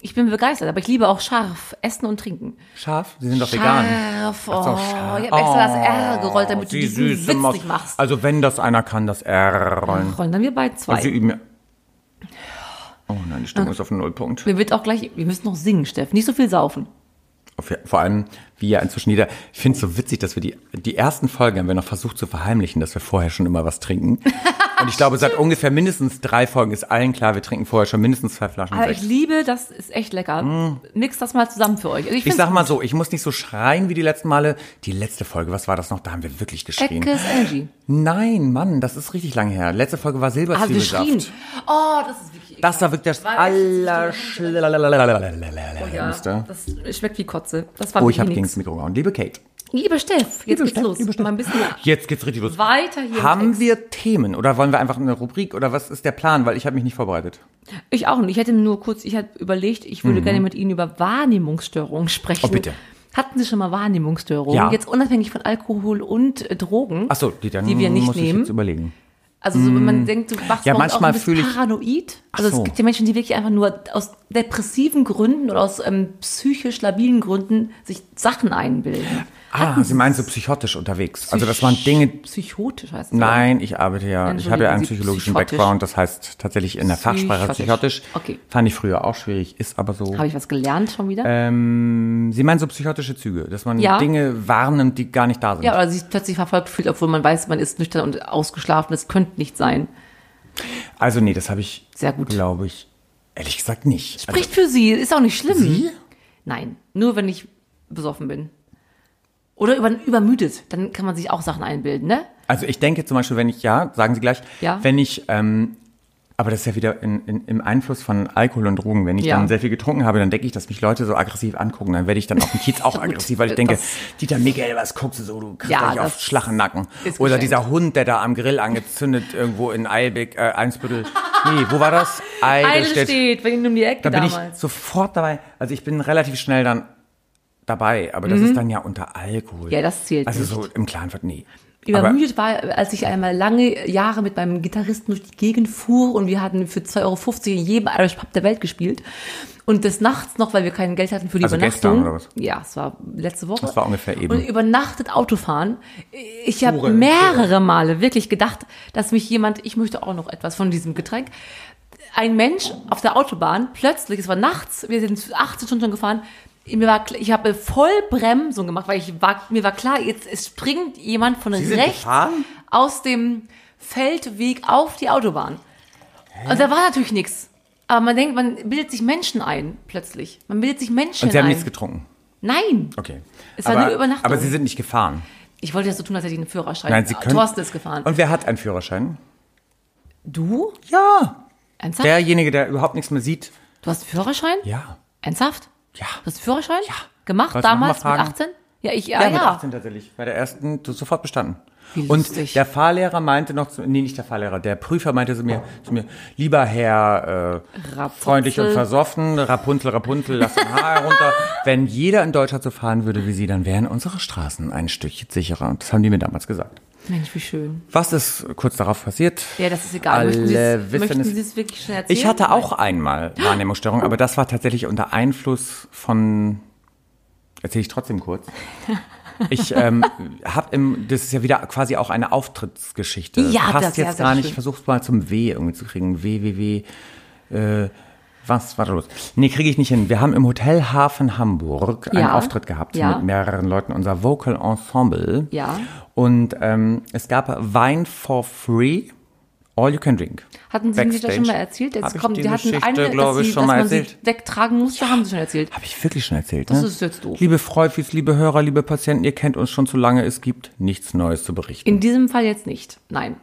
ich bin begeistert. Aber ich liebe auch scharf essen und trinken. scharf. Sie sind doch vegan. Scharf, oh, Ach scharf. ich habe extra das R gerollt, damit du diesen süße Witz Maus. nicht machst. Also wenn das einer kann, das R rollen. Rollen dann wir bei zwei. Also üben wir. Oh nein, die Stimmung ist auf dem Nullpunkt. Mir wird auch gleich, wir müssen noch singen, Steff. Nicht so viel saufen. Vor allem, wie ja inzwischen jeder, ich finde es so witzig, dass wir die, die ersten Folgen haben wir noch versucht zu verheimlichen, dass wir vorher schon immer was trinken. Und ich glaube, seit ungefähr mindestens drei Folgen ist allen klar, wir trinken vorher schon mindestens zwei Flaschen Aber ich Sekt. liebe, das ist echt lecker. Mix das mal zusammen für euch. Also Ich find's sag mal so, ich muss nicht so schreien wie die letzten Male. Die letzte Folge, was war das noch? Da haben wir wirklich geschrien. Eckes Energy. Nein, Mann, das ist richtig lange her. Letzte Folge war Ah, wir schrien. Silberzwiebelsaft. Oh, das ist wirklich Das war wirklich das Allerschlimmste. ja, das schmeckt wie Kotze. Das war Oh, ich habe gegen das Mikro gehauen. Liebe Kate, Lieber Steff, jetzt Liebe geht's Steff, los. liebe Steff. Mal ein bisschen jetzt geht's richtig los. weiter hier. Haben wir Themen oder wollen wir einfach eine Rubrik oder was ist der Plan? Weil ich habe mich nicht vorbereitet. Ich auch nicht. Ich hätte nur kurz, ich hatte überlegt, ich würde gerne mit Ihnen über Wahrnehmungsstörungen sprechen. Mhm. Oh, bitte. Hatten Sie schon mal Wahrnehmungsstörungen? Ja. Jetzt unabhängig von Alkohol und äh, Drogen, Ach so, die dann die wir nicht muss ich nehmen. jetzt überlegen. Also so, wenn man denkt, du wachst Ja, manchmal fühle ich- paranoid. Also so. es gibt ja Menschen, die wirklich einfach nur aus depressiven Gründen oder aus ähm, psychisch labilen Gründen sich Sachen einbilden. Ah, Sie meinen so psychotisch unterwegs. Also dass man Dinge Psychotisch heißt es. Nein, ich arbeite ja, ich habe ja einen psychologischen. Background, das heißt tatsächlich in der Fachsprache Psychotisch. Okay. Fand ich früher auch schwierig, ist aber so. Habe ich was gelernt schon wieder? Ähm, Sie meinen so psychotische Züge, dass man Ja. Dinge wahrnimmt, die gar nicht da sind. ja, oder sich plötzlich verfolgt fühlt, obwohl man weiß, man ist nüchtern und ausgeschlafen. Das könnte nicht sein. Also nee, das habe ich, Sehr gut. glaube ich, ehrlich gesagt nicht. Spricht für Sie, ist auch nicht schlimm. Sie? Nein, nur wenn ich besoffen bin. Oder über, übermüdet, dann kann man sich auch Sachen einbilden, ne? Also ich denke zum Beispiel, wenn ich, ja, sagen Sie gleich, Ja. wenn ich, ähm, aber das ist ja wieder in, in, im Einfluss von Alkohol und Drogen. Wenn ich Ja. dann sehr viel getrunken habe, dann denke ich, dass mich Leute so aggressiv angucken. Dann werde ich dann auf dem Kiez auch aggressiv, weil ich denke, Dieter Miguel, was guckst du so, du kriegst Ja, nicht auf das schlachen Nacken. ist Oder geschenkt. dieser Hund, der da am Grill angezündet irgendwo in Eilbek, äh, Einsbüttel. Nee, wo war das? Eidelstedt. steht, wenn ihn um die Ecke Da bin ich sofort dabei. Also ich bin relativ schnell dann dabei, aber das ist dann ja unter Alkohol. Mhm. Ja, das zählt Also nicht. so im klaren nee. Aber- Übermüdet war, als ich einmal lange Jahre mit meinem Gitarristen durch die Gegend fuhr und wir hatten für 2,50 Euro in jedem Irish Pub der Welt gespielt. Und des Nachts noch, weil wir kein Geld hatten für die Also Übernachtung. gestern oder was? Ja, es war letzte Woche. Das war ungefähr eben. Und übernachtet Autofahren. Ich habe mehrere Male wirklich gedacht, dass mich jemand, ich möchte auch noch etwas von diesem Getränk. Ein Mensch auf der Autobahn, plötzlich, es war nachts, wir sind 18 Stunden schon gefahren, mir war, ich habe voll Bremsung gemacht, weil ich war, mir war klar, jetzt es springt jemand von sind rechts aus dem Feldweg auf die Autobahn. Und da war natürlich nichts. Aber man denkt, man bildet sich Menschen ein, plötzlich. Man bildet sich Menschen Und Sie haben ein. nichts getrunken. Nein. Okay. Es war aber, nur Übernachtung. Aber Sie sind nicht gefahren. Ich wollte ja so tun, als hätte ich einen Führerschein. Nein, Sie können. Thorsten ist gefahren. Und wer hat einen Führerschein? du? Ja. Ernsthaft? Derjenige, der überhaupt nichts mehr sieht. du hast einen Führerschein? Ja. Ernsthaft? Ja. Einen Führerschein? Ja. Gemacht Wolltest damals mit fragen? 18? Ja, ich, ja, Ja, ja. mit 18 tatsächlich. Bei der ersten du hast sofort bestanden. Wie Und der Fahrlehrer meinte noch, zu, nee, nicht der Fahrlehrer, der Prüfer meinte zu mir, zu mir lieber Herr äh, Rapunzel. freundlich und versoffen, Rapunzel, Rapunzel, lass dein Haar herunter. Wenn jeder in Deutschland so fahren würde wie Sie, dann wären unsere Straßen ein Stückchen sicherer. Und Das haben die mir damals gesagt. Mensch, wie schön. Was ist kurz darauf passiert? Ja, das ist egal. Alle es, möchten es. Sie es wirklich schnell erzählen? Ich hatte auch einmal Wahrnehmungsstörung, aber das war tatsächlich unter Einfluss von. Erzähle ich trotzdem kurz. Ich ähm, habe im, das ist ja wieder quasi auch eine Auftrittsgeschichte. Ja, Passt das- ja, jetzt sehr gar nicht. Ich versuch's mal zum W irgendwie zu kriegen. W, W, W. Äh, was war da los? Nee, kriege ich nicht hin. Wir haben im Hotel Hafen Hamburg einen Ja. Auftritt gehabt Ja. mit mehreren Leuten, unser Vocal Ensemble. Ja. Und ähm, es gab Wine for Free All you can drink. Hatten Sie mir das schon mal erzählt? Jetzt kommt, die die hatten Geschichte, eine, glaube dass, ich, sie, schon mal erzählt. wegtragen musste, haben Sie schon erzählt. Habe ich wirklich schon erzählt, Das ne? ist jetzt doof. Liebe Freufis, liebe Hörer, liebe Patienten, ihr kennt uns schon zu lange, es gibt nichts Neues zu berichten. In diesem Fall jetzt nicht. Nein.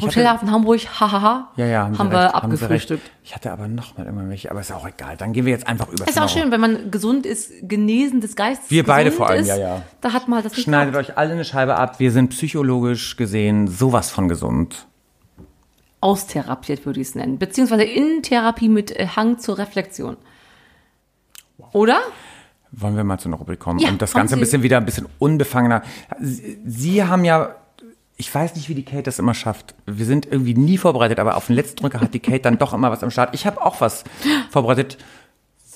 Hotelhafen Hamburg, hahaha, ja, ja, haben, haben wir recht, haben abgefrühstückt. Ich hatte aber noch mal immer welche, aber ist auch egal. Dann gehen wir jetzt einfach über. Ist auch schön, wenn man gesund ist, genesen des Geistes. Wir beide vor allem, ist, ja, ja. Da hat man das nicht Schneidet euch alle eine Scheibe ab. Wir sind psychologisch gesehen sowas von gesund. austherapiert, würde ich es nennen. Beziehungsweise in Therapie mit äh, Hang zur Reflexion. Oder? Wollen wir mal zu einer Rubrik kommen Ja, und das Ganze ein Sie. bisschen wieder ein bisschen unbefangener. Sie, Sie haben ja, ich weiß nicht, wie die Kate das immer schafft. Wir sind irgendwie nie vorbereitet, aber auf den letzten Drücker hat die Kate dann doch immer was am Start. Ich habe auch was vorbereitet.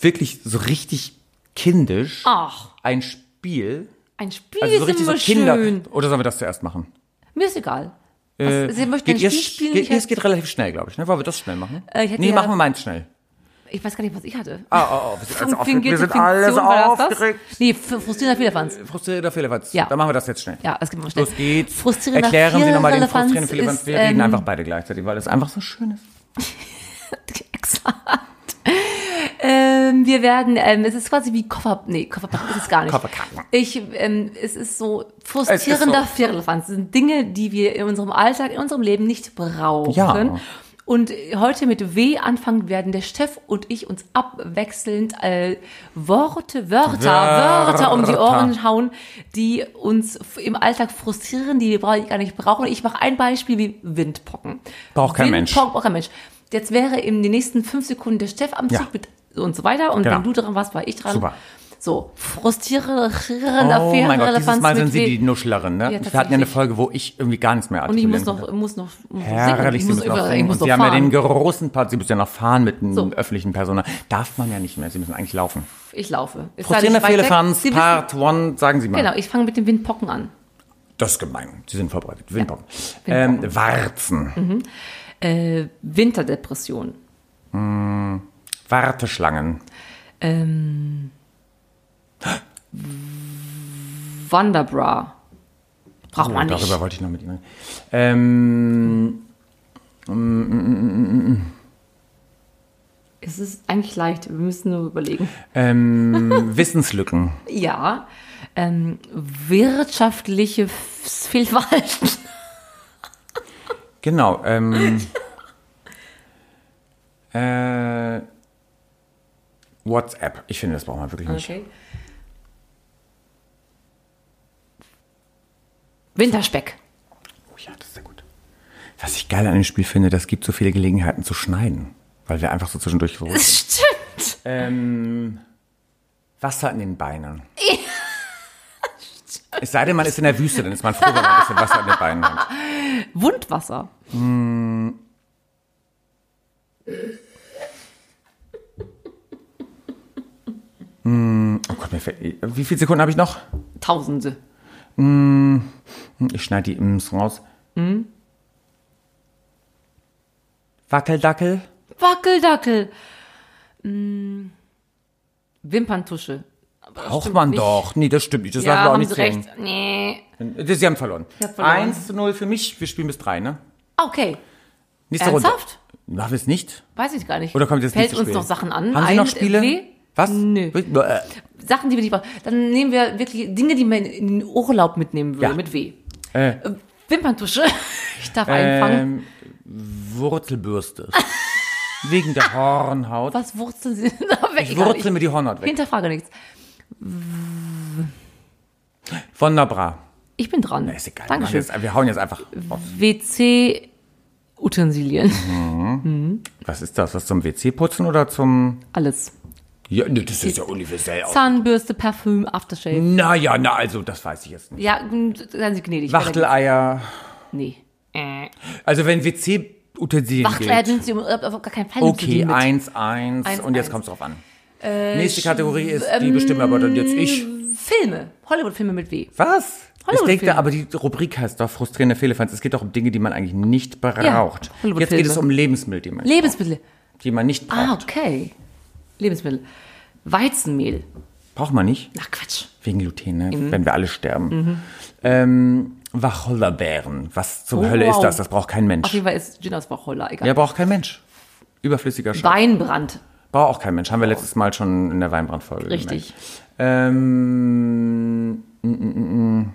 Wirklich so richtig kindisch. Ach, Ein Spiel. ein Spiel Also so ist richtig so Kinder. schön. Oder sollen wir das zuerst machen? Mir ist egal. Äh, Sie möchten geht ein Spiel spielen? geht, es geht relativ schnell, glaube ich. Ne? Wollen wir das schnell machen? Äh, nee, ja- machen wir meins schnell. Ich weiß gar nicht, was ich hatte. Ah, oh, oh, wir sind, alles aufgeregt. Wir sind alles aufgeregt. Nee, frustrierender Fehlerfanz. Frustrierender Fehlerfanz. Ja. Dann machen wir das jetzt schnell. Ja, das geht mal schnell. Los geht's. Frustrierender Erklären Sie nochmal den frustrierenden Fehlerfanz. Wir reden ähm, einfach beide gleichzeitig, weil es einfach so schön ist. Exakt. Ähm, wir werden, ähm, es ist quasi wie Koffer, nee, Kofferpacken ist es gar nicht. Kofferpacken. Ich, ähm, es ist so frustrierender so- Firlefanz. Das sind Dinge, die wir in unserem Alltag, in unserem Leben nicht brauchen. Ja. Und heute mit W anfangen werden der Steff und ich uns abwechselnd äh, Worte, Wörter, Wörter um die. Ohren hauen, die uns im Alltag frustrieren, die wir gar nicht brauchen. Ich mache ein Beispiel wie Windpocken. Braucht kein Mensch. Windpocken braucht kein Mensch. Jetzt wäre in den nächsten fünf Sekunden der Steff am Zug Ja. mit und so weiter. Und Genau. wenn du dran warst, war ich dran. Super. So, frustrierender Oh mein Gott, dieses Mal sind Sie die Nuschlerin, ne? Ja, wir hatten ja eine. Folge, wo ich irgendwie gar nichts mehr Und ich muss artikulieren noch, muss noch, muss Herrlich, ich Sie muss, müssen noch ich singen. muss Und Sie haben ja den großen Part, Sie müssen ja noch fahren mit einem So. öffentlichen Personal. Darf man ja nicht mehr, Sie müssen eigentlich laufen. Ich laufe. Ist Sie wissen- Part One, sagen Sie mal. Genau, ich fange mit dem Windpocken an. Das ist gemein. Sie sind vorbereitet. Windpocken. Windpocken. Ähm, Warzen. Äh, Winterdepression. Warteschlangen. Ähm, Wanderbra. Braucht man Oh, nicht. Darüber wollte ich noch mit Ihnen reden. Ähm, Es ist eigentlich leicht. Wir müssen nur überlegen. ähm, Wissenslücken. Ja. Ähm, wirtschaftliche F- Fehlverhalten. Genau. Ähm, äh, WhatsApp. Ich finde, das braucht man wirklich nicht. Okay. Winterspeck. Oh ja, das ist sehr gut. Was ich geil an dem Spiel finde, das gibt so viele Gelegenheiten zu schneiden. Weil wir einfach so zwischendurch so Das stimmt. ähm, Wasser in den Beinen. Es sei denn, man ist in der Wüste, dann ist man froh, wenn man ein bisschen Wasser in den Beinen hat. Wundwasser. Oh Gott, mir fällt, wie viele Sekunden habe ich noch? Tausende. Ich schneide die Ims raus. Wackeldackel. Wackeldackel. Hm. Wimperntusche. Braucht man nicht. doch. Nee, das stimmt nicht. Das Ja, lassen wir auch nicht recht. Nee. Sie haben verloren. Ich hab verloren. 1 zu 0 für mich. Wir spielen bis 3, ne? Okay. Nächste Runde. Ernsthaft? Machen wir es nicht? Weiß ich gar nicht. Oder kommt jetzt Fällt uns noch Sachen an? Haben Sie noch Spiele? W? Was? Nö. Äh, Sachen, die wir nicht brauchen. Dann nehmen wir wirklich Dinge, die man in den Urlaub mitnehmen würde, Ja. mit W. Äh, Äh, Wimperntusche. Ich darf einfangen. ähm, Wurzelbürste. Wegen der Hornhaut. Was wurzeln Sie da weg? Ich Egal, wurzel mir die Hornhaut weg. Hinterfrage nichts. Wunderbar. Ich bin dran. Na, ist egal. Wir, machen Dankeschön. jetzt, wir hauen jetzt einfach. WC-Utensilien. Was ist das? Was zum WC putzen oder zum. Alles. Ja, ne, das ist ja universell auch. Zahnbürste, Parfüm, Aftershave. Naja, na, also, das weiß ich jetzt nicht. Ja, seien Sie gnädig. Wachteleier. Nee. Äh. Also, wenn WC-Utensilien Wachteleier gilt. nimmt Sie um- auf gar keinen Fall Okay, mit. 1, 1. Eins, Und jetzt eins. kommt es drauf an. Nächste Kategorie ist, die bestimmen aber dann jetzt ich. Filme. Hollywood-Filme mit W. Was? Ich denke, aber die Rubrik heißt doch frustrierende Fehlefans. Es geht doch um Dinge, die man eigentlich nicht braucht. Hollywood-Filme. Jetzt geht es um Lebensmittel, die man, Lebensmittel. die man nicht Ah, braucht. okay. Lebensmittel. Weizenmehl. Braucht man nicht, Ach, Quatsch. wegen Gluten, ne? Mhm. wenn wir alle sterben. Ähm, Wacholderbeeren. Was zur Oh, Hölle ist wow. das? Das braucht kein Auf Mensch. jeden Fall ist Gin aus Wacholder, egal. Ja, braucht kein Mensch. Überflüssiger Scheiß. Weinbrand, Braucht auch kein Mensch. Haben wir letztes Mal schon in der Weinbrandfolge richtig. gemerkt. Ähm, mm, mm, mm.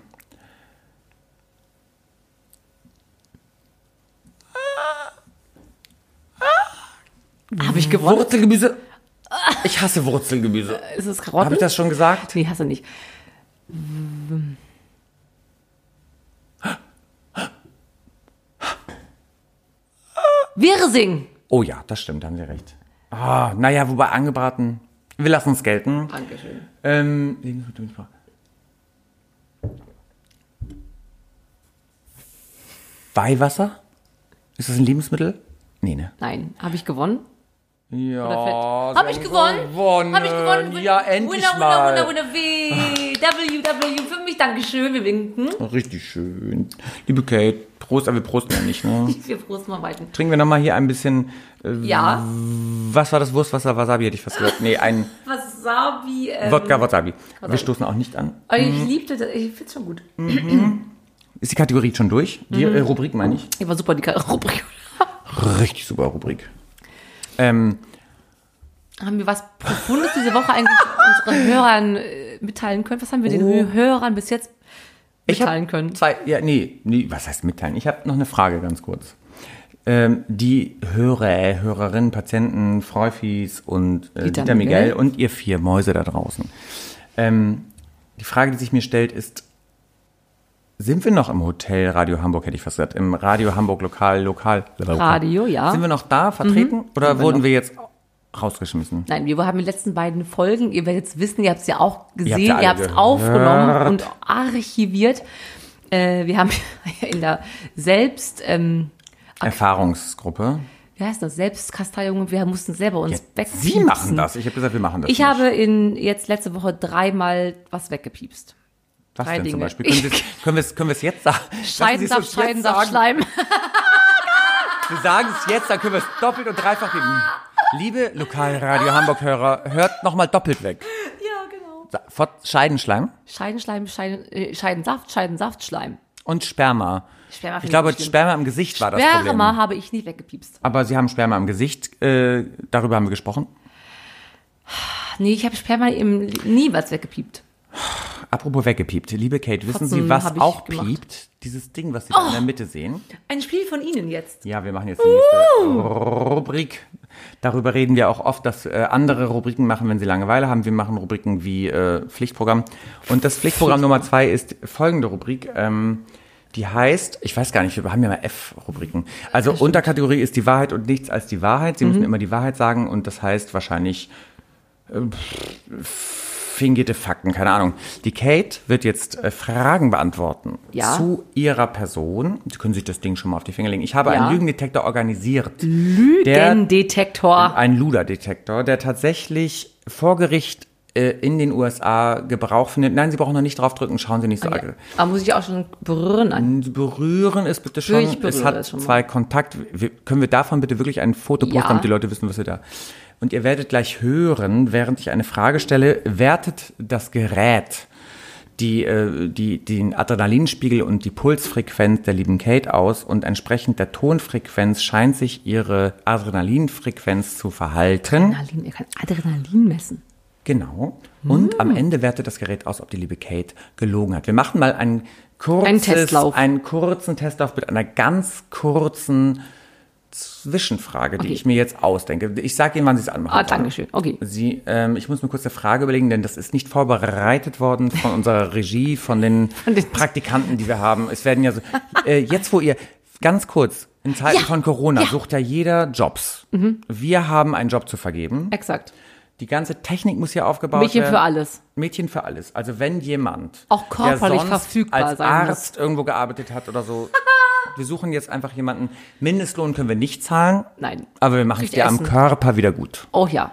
Habe ich gewonnen? Wurzelgemüse. Ich hasse Wurzelgemüse. Ist es Karotten? Habe ich das schon gesagt? Nee, hast du nicht. Wirsing. Oh ja, das stimmt, haben Sie recht. Ah, naja, wobei angebraten. Wir lassen es gelten. Dankeschön. Ähm, Weihwasser? Ist das ein Lebensmittel? Nee, ne? Nein, habe ich gewonnen? Ja. Habe ich gewonnen? gewonnen. Habe ich gewonnen? Ja, endlich winner, mal. Winner, winner, winner, W. W, W. Für mich, Dankeschön. Wir winken. Richtig schön. Liebe Kate, Prost, aber wir prosten ja nicht, ne? Wir prosten mal weiter. Trinken wir nochmal hier ein bisschen, Ja, was war das Wurstwasser? Wasabi hätte ich fast gesagt. Nee, ein Wasabi. Ähm, Wodka Wasabi. Wir Wasabi. stoßen auch nicht an. aber Ich liebte das. Ich finde es schon gut. Ist die Kategorie schon durch? Die äh, Rubrik meine ich. Die war super, die Rubrik. Richtig super Rubrik. Ähm, Haben wir was Profundes diese Woche eigentlich unseren Hörern äh, mitteilen können? Was haben wir den Oh. Hörern bis jetzt mitteilen können? Zwei, ja, nee, nee, was heißt mitteilen? Ich habe noch eine Frage ganz kurz. Ähm, die Hörer, Hörerinnen, Patienten, Freufis und äh, Dieter Dieter, Miguel Miguel. und ihr vier Mäuse da draußen. Ähm, die Frage, die sich mir stellt, ist, sind wir noch im Hotel Radio Hamburg, hätte ich fast gesagt, im Radio Hamburg Lokal, Lokal, Radio, ja. Mhm. Sind wir noch da vertreten oder Sind wir wurden noch. wir jetzt rausgeschmissen? Nein, wir haben die letzten beiden Folgen, ihr werdet es wissen, ihr habt es ja auch gesehen, ihr habt es aufgenommen und archiviert. Äh, wir haben in der Selbst, ähm, Erfahrungsgruppe. wie heißt das, Selbstkasteiung, wir mussten selber uns wegpiepsen. Sie machen das. Ich habe gesagt, wir machen das. Ich nicht. habe in jetzt letzte Woche dreimal was weggepiepst. Was drei denn zum Dinge. Beispiel? Können wir es können wir's, können wir's jetzt sagen? Scheidensaft, es Scheidensaft. Schleim. Wir sagen es jetzt, dann können wir es doppelt und dreifach geben. Liebe Lokalradio Hamburg-Hörer, hört nochmal doppelt weg. Ja, genau. Sa- Scheidenschleim Scheidenschleim, Scheiden, äh, Scheidensaft, Scheidensaft, Schleim. und Sperma. Sperma Ich glaube, ich. Sperma im Gesicht war das Sperma Problem. habe ich nicht weggepiepst. Aber Sie haben Sperma im Gesicht, äh, darüber haben wir gesprochen. Nee, ich habe Sperma im, nie was weggepiept. Apropos weggepiept. Liebe Kate, wissen Sie, was auch gemacht. Oh. piept? Dieses Ding, was Sie da in der Mitte sehen. Ein Spiel von Ihnen jetzt. Ja, wir machen jetzt die nächste Rubrik. Darüber reden wir auch oft, dass äh, andere Rubriken machen, wenn sie Langeweile haben. Wir machen Rubriken wie äh, Pflichtprogramm. Und das Pflichtprogramm Nummer zwei ist folgende Rubrik. Ähm, die heißt, ich weiß gar nicht, wir haben ja mal F-Rubriken. Also Unterkategorie ist die Wahrheit und nichts als die Wahrheit. Sie müssen Mhm. immer die Wahrheit sagen und das heißt wahrscheinlich äh, fingierte Fakten, keine Ahnung. Die Kate wird jetzt äh, Fragen beantworten Ja. zu ihrer Person. Sie können sich das Ding schon mal auf die Finger legen. Ich habe Ja. einen Lügendetektor organisiert. Der, Lügendetektor. ein Luderdetektor, der tatsächlich vor Gericht äh, in den USA Gebrauch findet. Nein, Sie brauchen noch nicht draufdrücken, schauen Sie nicht so. Ja. aggressiv. Aber muss ich auch schon berühren an. Berühren ist bitte schon. Es hat zwei Kontakt. Wir, können wir davon bitte wirklich ein Foto posten, Ja. damit die Leute wissen, was wir da. Und ihr werdet gleich hören, während ich eine Frage stelle, wertet das Gerät die, äh, die, den Adrenalinspiegel und die Pulsfrequenz der lieben Kate aus und entsprechend der Tonfrequenz scheint sich ihre Adrenalinfrequenz zu verhalten. Adrenalin, er kann Adrenalin messen. Genau. Und am Ende wertet das Gerät aus, ob die liebe Kate gelogen hat. Wir machen mal einen kurzes, einen kurzen Testlauf mit einer ganz kurzen Zwischenfrage, die Okay. ich mir jetzt ausdenke. Ich sage Ihnen, wann Sie es anmachen. Ah, danke schön. Okay. Sie, ähm, ich muss mir kurz eine Frage überlegen, denn das ist nicht vorbereitet worden von unserer Regie, von den den- Praktikanten, die wir haben. Es werden ja so, äh, jetzt wo ihr, ganz kurz, in Zeiten Ja, von Corona ja. Mhm. sucht ja jeder Jobs. Wir haben einen Job zu vergeben. Exakt. Die ganze Technik muss hier aufgebaut Mädchen werden. für alles. Mädchen für alles. Also wenn jemand, Auch körperlich der sonst verfügbar als sein muss. Arzt irgendwo gearbeitet hat oder so, wir suchen jetzt einfach jemanden. Mindestlohn können wir nicht zahlen, Nein. aber wir machen es dir am. Körper wieder gut. Oh ja.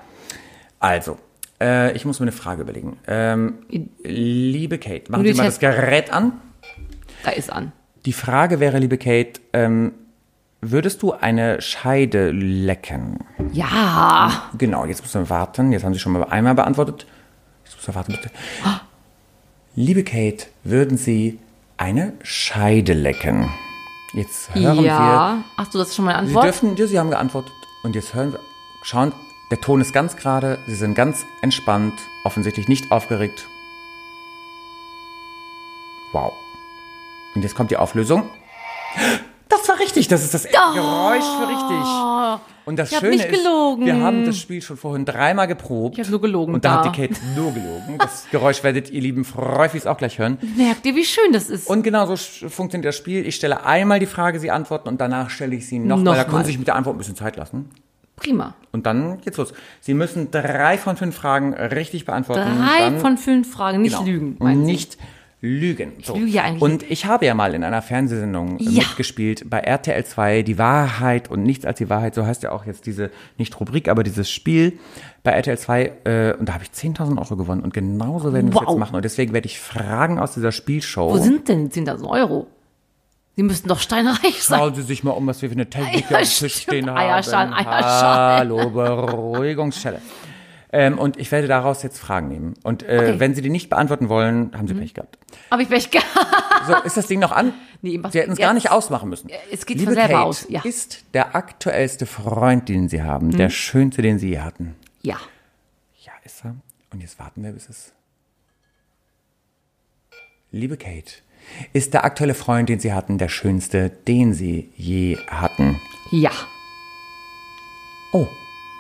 Also, äh, ich muss mir eine Frage überlegen. Ähm, liebe Kate, machen Sie mal das Gerät an. Da ist an. Die Frage wäre, liebe Kate, ähm, würdest du eine Scheide lecken? Ja. Genau, jetzt müssen wir warten. Jetzt haben Sie schon mal einmal beantwortet. Jetzt müssen wir warten, bitte. Liebe Kate, würden Sie eine Scheide lecken. Jetzt hören wir. ja. Ach so, das ist schon meine Sie Antwort. dürfen, ja, Sie haben geantwortet. Und jetzt hören wir, schauen, der Ton ist ganz gerade, Sie sind ganz entspannt, offensichtlich nicht aufgeregt. Wow. Und jetzt kommt die Auflösung. Das war richtig, das ist das Geräusch für richtig. Und das Ich Schöne nicht gelogen. ist, wir haben das Spiel schon vorhin dreimal geprobt. Ich hab nur gelogen, Und da, da. hat die Kate nur gelogen. Das Geräusch werdet ihr lieben Freufis auch gleich hören. Merkt ihr, wie schön das ist? Und genau so funktioniert das Spiel. Ich stelle einmal die Frage, Sie antworten und danach stelle ich sie nochmal. Da Nochmal. können Sie sich mit der Antwort ein bisschen Zeit lassen. Prima. Und dann geht's los. Sie müssen drei von fünf Fragen richtig beantworten. Drei dann, von fünf Fragen, nicht genau, lügen. Und meinen Sie? Lügen. So. lüge ja eigentlich Und ich habe ja mal in einer Fernsehsendung Ja. mitgespielt bei RTL 2, die Wahrheit und nichts als die Wahrheit. So heißt ja auch jetzt diese, nicht Rubrik, aber dieses Spiel bei RTL 2. Äh, und da habe ich 10.000 Euro gewonnen. Und genauso werden wir es Wow. jetzt machen. Und deswegen werde ich Fragen aus dieser Spielshow. Wo sind denn die 10.000 Euro? Sie müssten doch steinreich sein. Schauen Sie sich mal um, was wir für eine Technik dem Tisch stehen haben. Eierschalen, Eierschalen. Hallo, Beruhigungsschelle. Ähm, und ich werde daraus jetzt Fragen nehmen. Und äh, Okay. Mhm. wenn Sie die nicht beantworten wollen, haben Sie Pech gehabt. Aber ich Pech gehabt. So, ist das Ding noch an? Nee, Sie hätten es gar nicht ausmachen müssen. es geht Liebe von selber Kate, aus, ja. Mhm. ist der aktuellste Freund, den Sie haben, der schönste, den Sie je hatten? Ja. Ja, ist er. Und jetzt warten wir, bis es... Liebe Kate, ist der aktuelle Freund, den Sie hatten, der schönste, den Sie je hatten? Ja. Oh,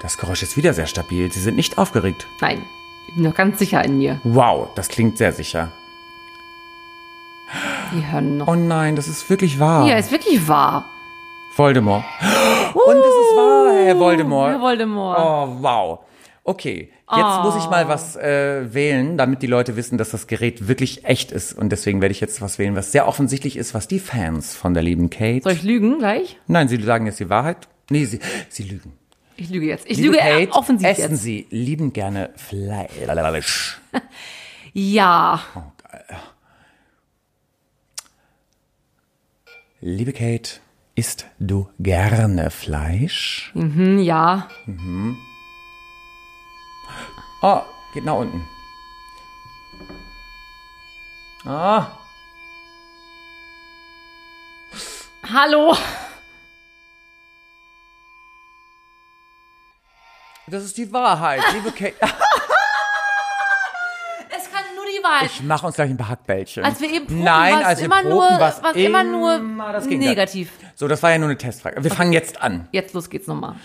das Geräusch ist wieder sehr stabil. Sie sind nicht aufgeregt. Nein. Ich bin noch ganz sicher in mir. Wow, das klingt sehr sicher. Wir hören noch. Oh nein, das ist wirklich wahr. Ja, ist wirklich wahr. Voldemort. Und es ist wahr, Herr Voldemort. Herr Voldemort. Oh, wow. Okay, jetzt muss ich mal was äh, wählen, damit die Leute wissen, dass das Gerät wirklich echt ist. Und deswegen werde ich jetzt was wählen, was sehr offensichtlich ist, was die Fans von der lieben Kate. Soll ich lügen gleich? Nein, sie sagen jetzt die Wahrheit. Nee, sie, sie lügen. Ich lüge jetzt. Ich Liebe lüge Kate, offensiv essen jetzt. Sie lieben gerne Fleisch. Ja. Liebe Kate, isst du gerne Fleisch? Hm, ja. Oh, geht nach unten. Ah, Hallo. Das ist die Wahrheit, liebe Kate. Es kann nur die Wahrheit. Ich mache uns gleich ein paar Hackbällchen. Als wir eben proben, Nein, als wir immer proben, nur, war's immer nur immer das negativ. So, das war ja nur eine Testfrage. Wir fangen jetzt an. Jetzt los geht's nochmal.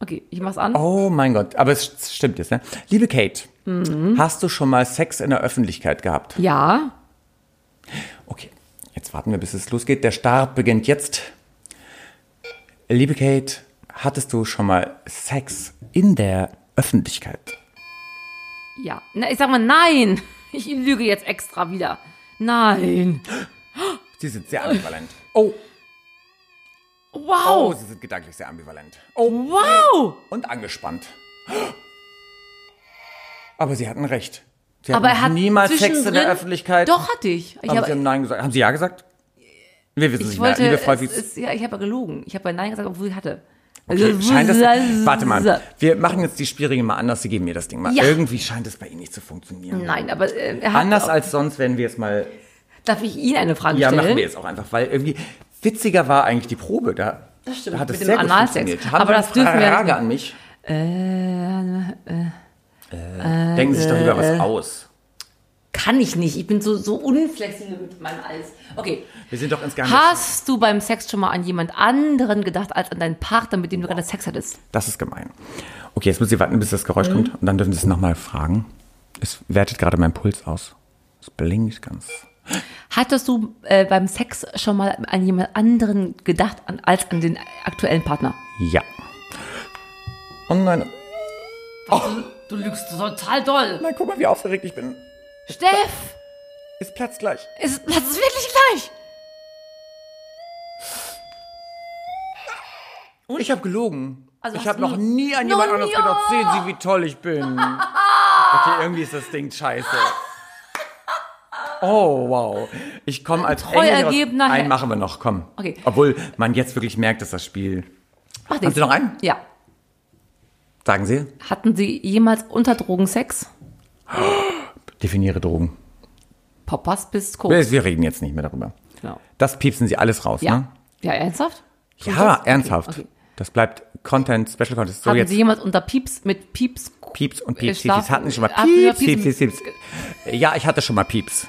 Okay, ich mach's an. Oh mein Gott, aber es stimmt jetzt, ne? Liebe Kate, Mhm. hast du schon mal Sex in der Öffentlichkeit gehabt? Ja. Okay, jetzt warten wir, bis es losgeht. Der Start beginnt jetzt. Liebe Kate, hattest du schon mal Sex in der Öffentlichkeit? Ja. Na, ich sag mal nein. Ich lüge jetzt extra wieder. Nein. Sie sind sehr ambivalent. Oh, oh, Wow. Sie sind gedanklich sehr ambivalent. Oh, Wow. und angespannt. Aber Sie hatten recht. Sie Aber hatten er hat niemals Sex in der Öffentlichkeit. Doch, hatte ich. Ich haben habe Sie Nein gesagt? Haben Sie Ja gesagt? Wir wissen es ich nicht mehr. wollte, Liebe es Freufis, ist, ja, ich habe ja gelogen. Ich habe ja Nein gesagt, obwohl ich hatte. Okay, scheint das, warte mal, wir machen jetzt die Spielregeln mal anders, Sie geben mir das Ding mal. Ja. Irgendwie scheint es bei Ihnen nicht zu funktionieren. Nein, aber äh, er Anders als sonst werden wir es mal, Darf ich Ihnen eine Frage ja, stellen? machen wir jetzt auch einfach, weil irgendwie witziger war eigentlich die Probe. Da, Das stimmt, da hat es sehr gut funktioniert. Haben Aber das dürfen wir jetzt Frage an mich? Äh, Denken Sie sich doch lieber was aus. Kann ich nicht. Ich bin so, so unflexibel mit meinem Alles. Okay. Wir sind doch ins Geheimnis. Hast du beim Sex schon mal an jemand anderen gedacht, als an deinen Partner, mit dem du gerade Sex hattest? Das ist gemein. Okay, jetzt müssen Sie warten, bis das Mhm. Geräusch kommt und dann dürfen Sie es nochmal fragen. Es wertet gerade mein Puls aus. Es blinkt ganz. Hattest du äh, beim Sex schon mal an jemand anderen gedacht, an, als an den aktuellen Partner? Ja. Oh nein. Du lügst total doll. Nein, guck mal, wie aufgeregt ich bin. Steff, Es platzt gleich. ist, ist wirklich gleich. Ich habe gelogen. Also ich habe noch nie- an jemand anderes ja. gedacht. Sehen Sie, wie toll ich bin. Okay, irgendwie ist das Ding scheiße. Oh, wow. Ich komme als Treu Engel raus. ergebener Einen machen wir noch, komm. Okay. Obwohl man jetzt wirklich merkt, dass das Spiel... Mach Haben Sie noch einen? Ja. Sagen Sie, Hatten Sie jemals unter Drogen Sex? definiere Drogen. Poppers bis Koks. Wir reden jetzt nicht mehr darüber. Genau. Das piepsen sie alles raus, Ja. ne? Ja, ernsthaft? Tun Ja, das? Okay, ernsthaft. okay. Das bleibt Content, Special Content. So Hatten jetzt Sie jemand unter Pieps mit Pieps? Pieps und Pieps, Pieps. Schlaf- Sie hatten schon mal Pieps, Pieps, Pieps, Pieps. Ja, ich hatte schon mal Pieps.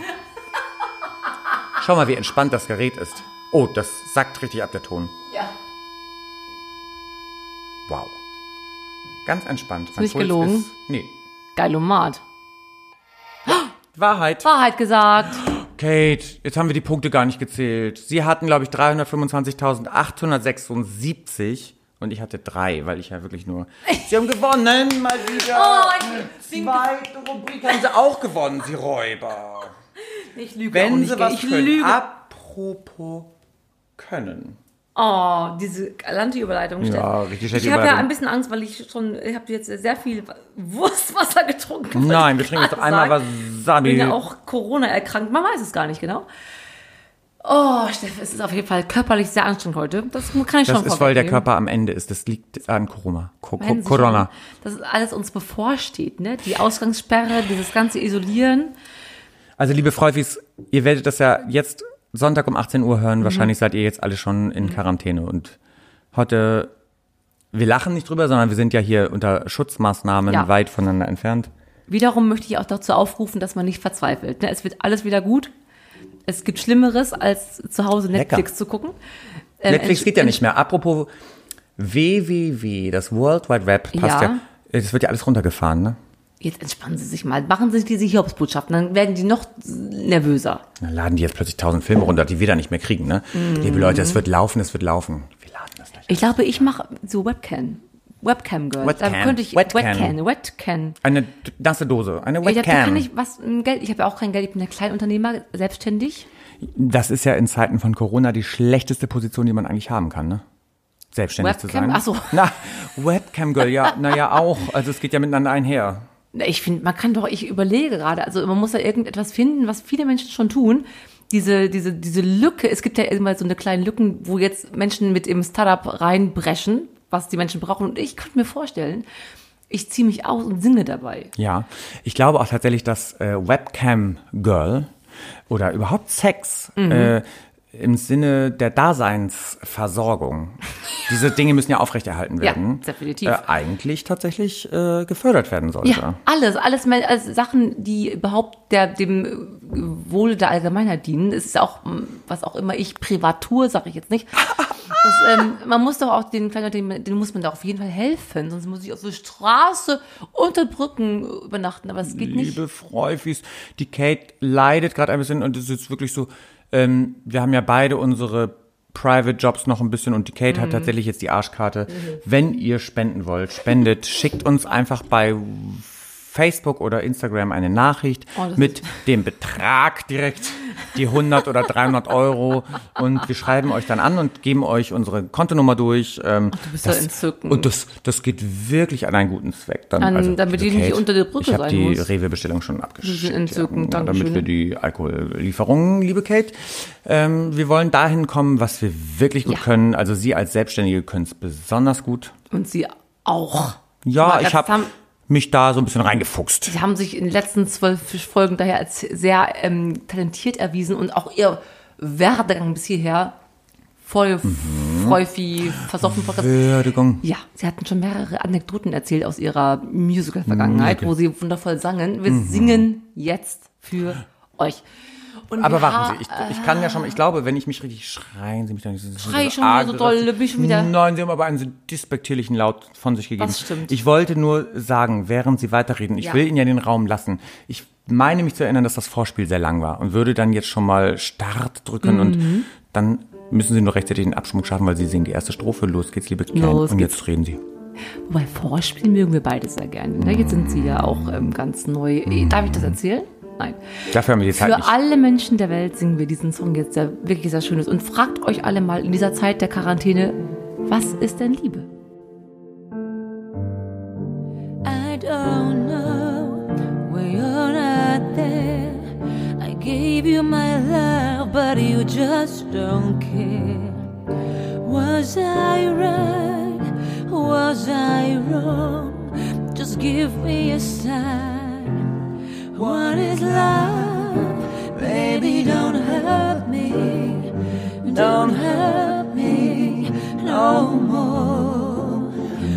Schau mal, wie entspannt das Gerät ist. Oh, das sackt richtig ab, der Ton. Ja. Wow. Ganz entspannt. Mein nicht Puls gelogen? Ist, nee. Geilomat. Wahrheit. Wahrheit gesagt. Kate, jetzt haben wir die Punkte gar nicht gezählt. Sie hatten, glaube ich, 325.876 und ich hatte drei, weil ich ja wirklich nur... Sie haben gewonnen, mal wieder. Oh, ich- Zweite Rubrik haben sie auch gewonnen, Sie Räuber. Ich lüge auch Wenn nicht. sie was ich können. lüge. Apropos können. Oh, diese galante Überleitung. Ja, richtig Ich habe ja ein bisschen Angst, weil ich schon, ich habe jetzt sehr viel Wurstwasser getrunken. Nein, wir trinken jetzt einmal sagen. Wasabi. Ich bin ja auch Corona erkrankt. Man weiß es gar nicht genau. Oh, Steff, es ist auf jeden Fall körperlich sehr anstrengend heute. Das kann ich Das schon ist, weil der. Körper am Ende ist. Das liegt an Corona. Co Co Corona. schon- Dass alles uns bevorsteht, ne? Die Ausgangssperre, dieses ganze Isolieren. Also, liebe Freufis, ihr werdet das ja jetzt Sonntag um 18 Uhr Mhm. hören. Wahrscheinlich seid ihr jetzt alle schon in Quarantäne. Und heute, wir lachen nicht drüber, sondern wir sind ja hier unter Schutzmaßnahmen Ja. weit voneinander entfernt. Wiederum möchte ich auch dazu aufrufen, dass man nicht verzweifelt. Ne? Es wird alles wieder gut. Es gibt Schlimmeres, als zu Hause Netflix Lecker. zu gucken. Ähm, Netflix geht ja nicht mehr. Apropos WWW, das World Wide Web, passt Ja. ja. Das wird ja alles runtergefahren, ne? Jetzt entspannen Sie sich mal. Machen Sie diese Hiobsbotschaften, dann werden die noch nervöser. Dann laden die jetzt plötzlich tausend Filme runter, die wir da nicht mehr kriegen, ne? Mhm. Liebe Leute, es wird laufen, es wird laufen. Wir laden das gleich. Ich glaube, ich mache so Webcam. Webcam Girl. Webcam. Da könnte ich Webcam. Webcam. Webcam. Eine nasse Dose, eine Ich, da kann Webcam. ich was Geld. Ich habe ja auch kein Geld. Ich bin ein Kleinunternehmer, selbstständig. Das ist ja in Zeiten von Corona die schlechteste Position, die man eigentlich haben kann, ne? Selbstständig zu Webcam? sein. Ach so. Na, Webcam Girl, ja, naja auch. Also es geht ja miteinander einher. Ich finde, man kann doch, ich überlege gerade, also man muss da irgendetwas finden, was viele Menschen schon tun. Diese, diese, diese Lücke, es gibt ja immer so eine kleine Lücken, wo jetzt Menschen mit im Startup reinbrechen, was die Menschen brauchen. Und ich könnte mir vorstellen, ich ziehe mich aus und singe dabei. Ja, ich glaube auch tatsächlich, dass äh, Webcam Girl oder überhaupt Sex Mhm. äh, im Sinne der Daseinsversorgung, diese Dinge müssen ja aufrechterhalten Ja, werden, definitiv. Äh, eigentlich tatsächlich äh, gefördert werden sollte. Ja, alles, alles, alles Sachen, die überhaupt der, dem Wohle der Allgemeinheit dienen. Es ist auch, was auch immer ich privat tue, sage ich jetzt nicht. Das, ähm, man muss doch auch den den, den muss man doch auf jeden Fall helfen, sonst muss ich auf der Straße unter Brücken übernachten, aber es geht nicht. Liebe Freufis, die Kate leidet gerade ein bisschen und es ist wirklich so, ähm, wir haben ja beide unsere Private Jobs noch ein bisschen und die Kate Mhm. hat tatsächlich jetzt die Arschkarte. Wenn ihr spenden wollt, spendet, schickt uns einfach bei Facebook oder Instagram eine Nachricht Oh, das mit dem Betrag direkt, die 100 oder 300 Euro und wir schreiben euch dann an und geben euch unsere Kontonummer durch. Ähm, du bist ja entzückend. Und das, das geht wirklich an einen guten Zweck. Dann, An- damit liebe ihr nicht unter der Brücke ich sein die muss. Rewe-Bestellung schon abgeschickt. Sie sind entzückend, ja, Dankeschön. Damit wir die Alkohollieferungen, liebe Kate, ähm, wir wollen dahin kommen, was wir wirklich gut Ja. können. Also Sie als Selbstständige können es besonders gut. Und sie auch. Ja, ich das habe mich da so ein bisschen reingefuchst. Sie haben sich in den letzten zwölf Folgen daher als sehr ähm, talentiert erwiesen und auch ihr Werdegang bis hierher voll Mhm. Freufi, versoffen. Würdigung. Ja, sie hatten schon mehrere Anekdoten erzählt aus ihrer Musical-Vergangenheit, wo sie wundervoll sangen. Wir singen jetzt für euch. Und Aber warten Sie, ich, ich kann ja schon, ich glaube, wenn ich mich richtig schreien, Sie mich dann nicht Schrei ich schon wieder so doll, bin ich schon wieder- Nein, Sie haben aber einen so despektierlichen Laut von sich gegeben. Das stimmt. Ich wollte nur sagen, während Sie weiterreden, ich Ja. will Ihnen ja den Raum lassen. Ich meine mich zu erinnern, dass das Vorspiel sehr lang war und würde dann jetzt schon mal Start drücken Mhm. und dann müssen Sie nur rechtzeitig den Abschwung schaffen, weil Sie singen die erste Strophe. Los geht's, liebe Kate. Los Und jetzt reden Sie. Wobei Vorspiel mögen wir beide sehr gerne. Ne? Jetzt sind sie ja auch ähm, ganz neu. Darf ich das erzählen? Nein. Dafür haben wir die Zeit Für nicht. alle Menschen der Welt singen wir diesen Song jetzt, der wirklich sehr schön ist. Und fragt euch alle mal in dieser Zeit der Quarantäne, was ist denn Liebe? I don't know where you're not there. I gave you my love, but you just don't care. Was I right? Was I wrong? Just give me a sign. What is love Baby, don't hurt me. Don't hurt me no more.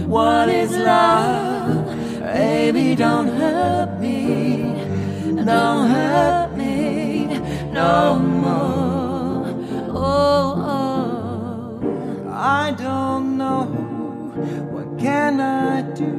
What is love? Baby, don't hurt me. Don't hurt me no more. Oh, oh. I don't know. What can I do?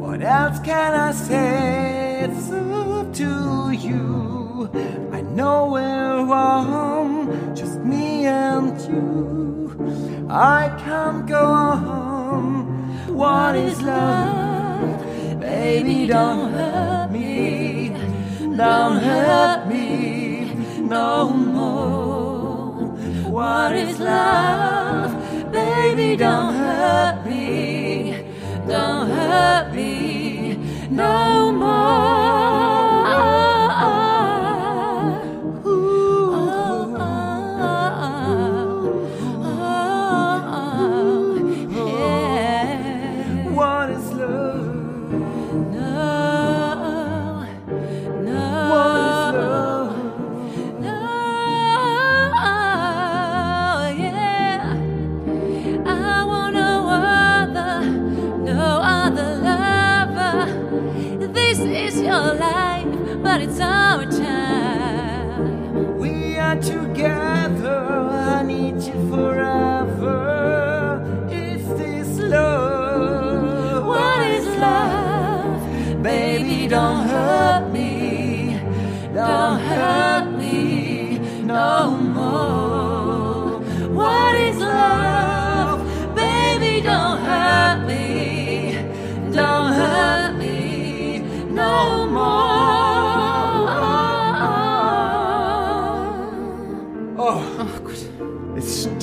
What else can I say? It's to you. I know we're wrong, just me and you. I can't go on. What is love? Baby, don't hurt me. Don't hurt me no more. What is love? Baby, don't hurt me. Don't hurt me no more.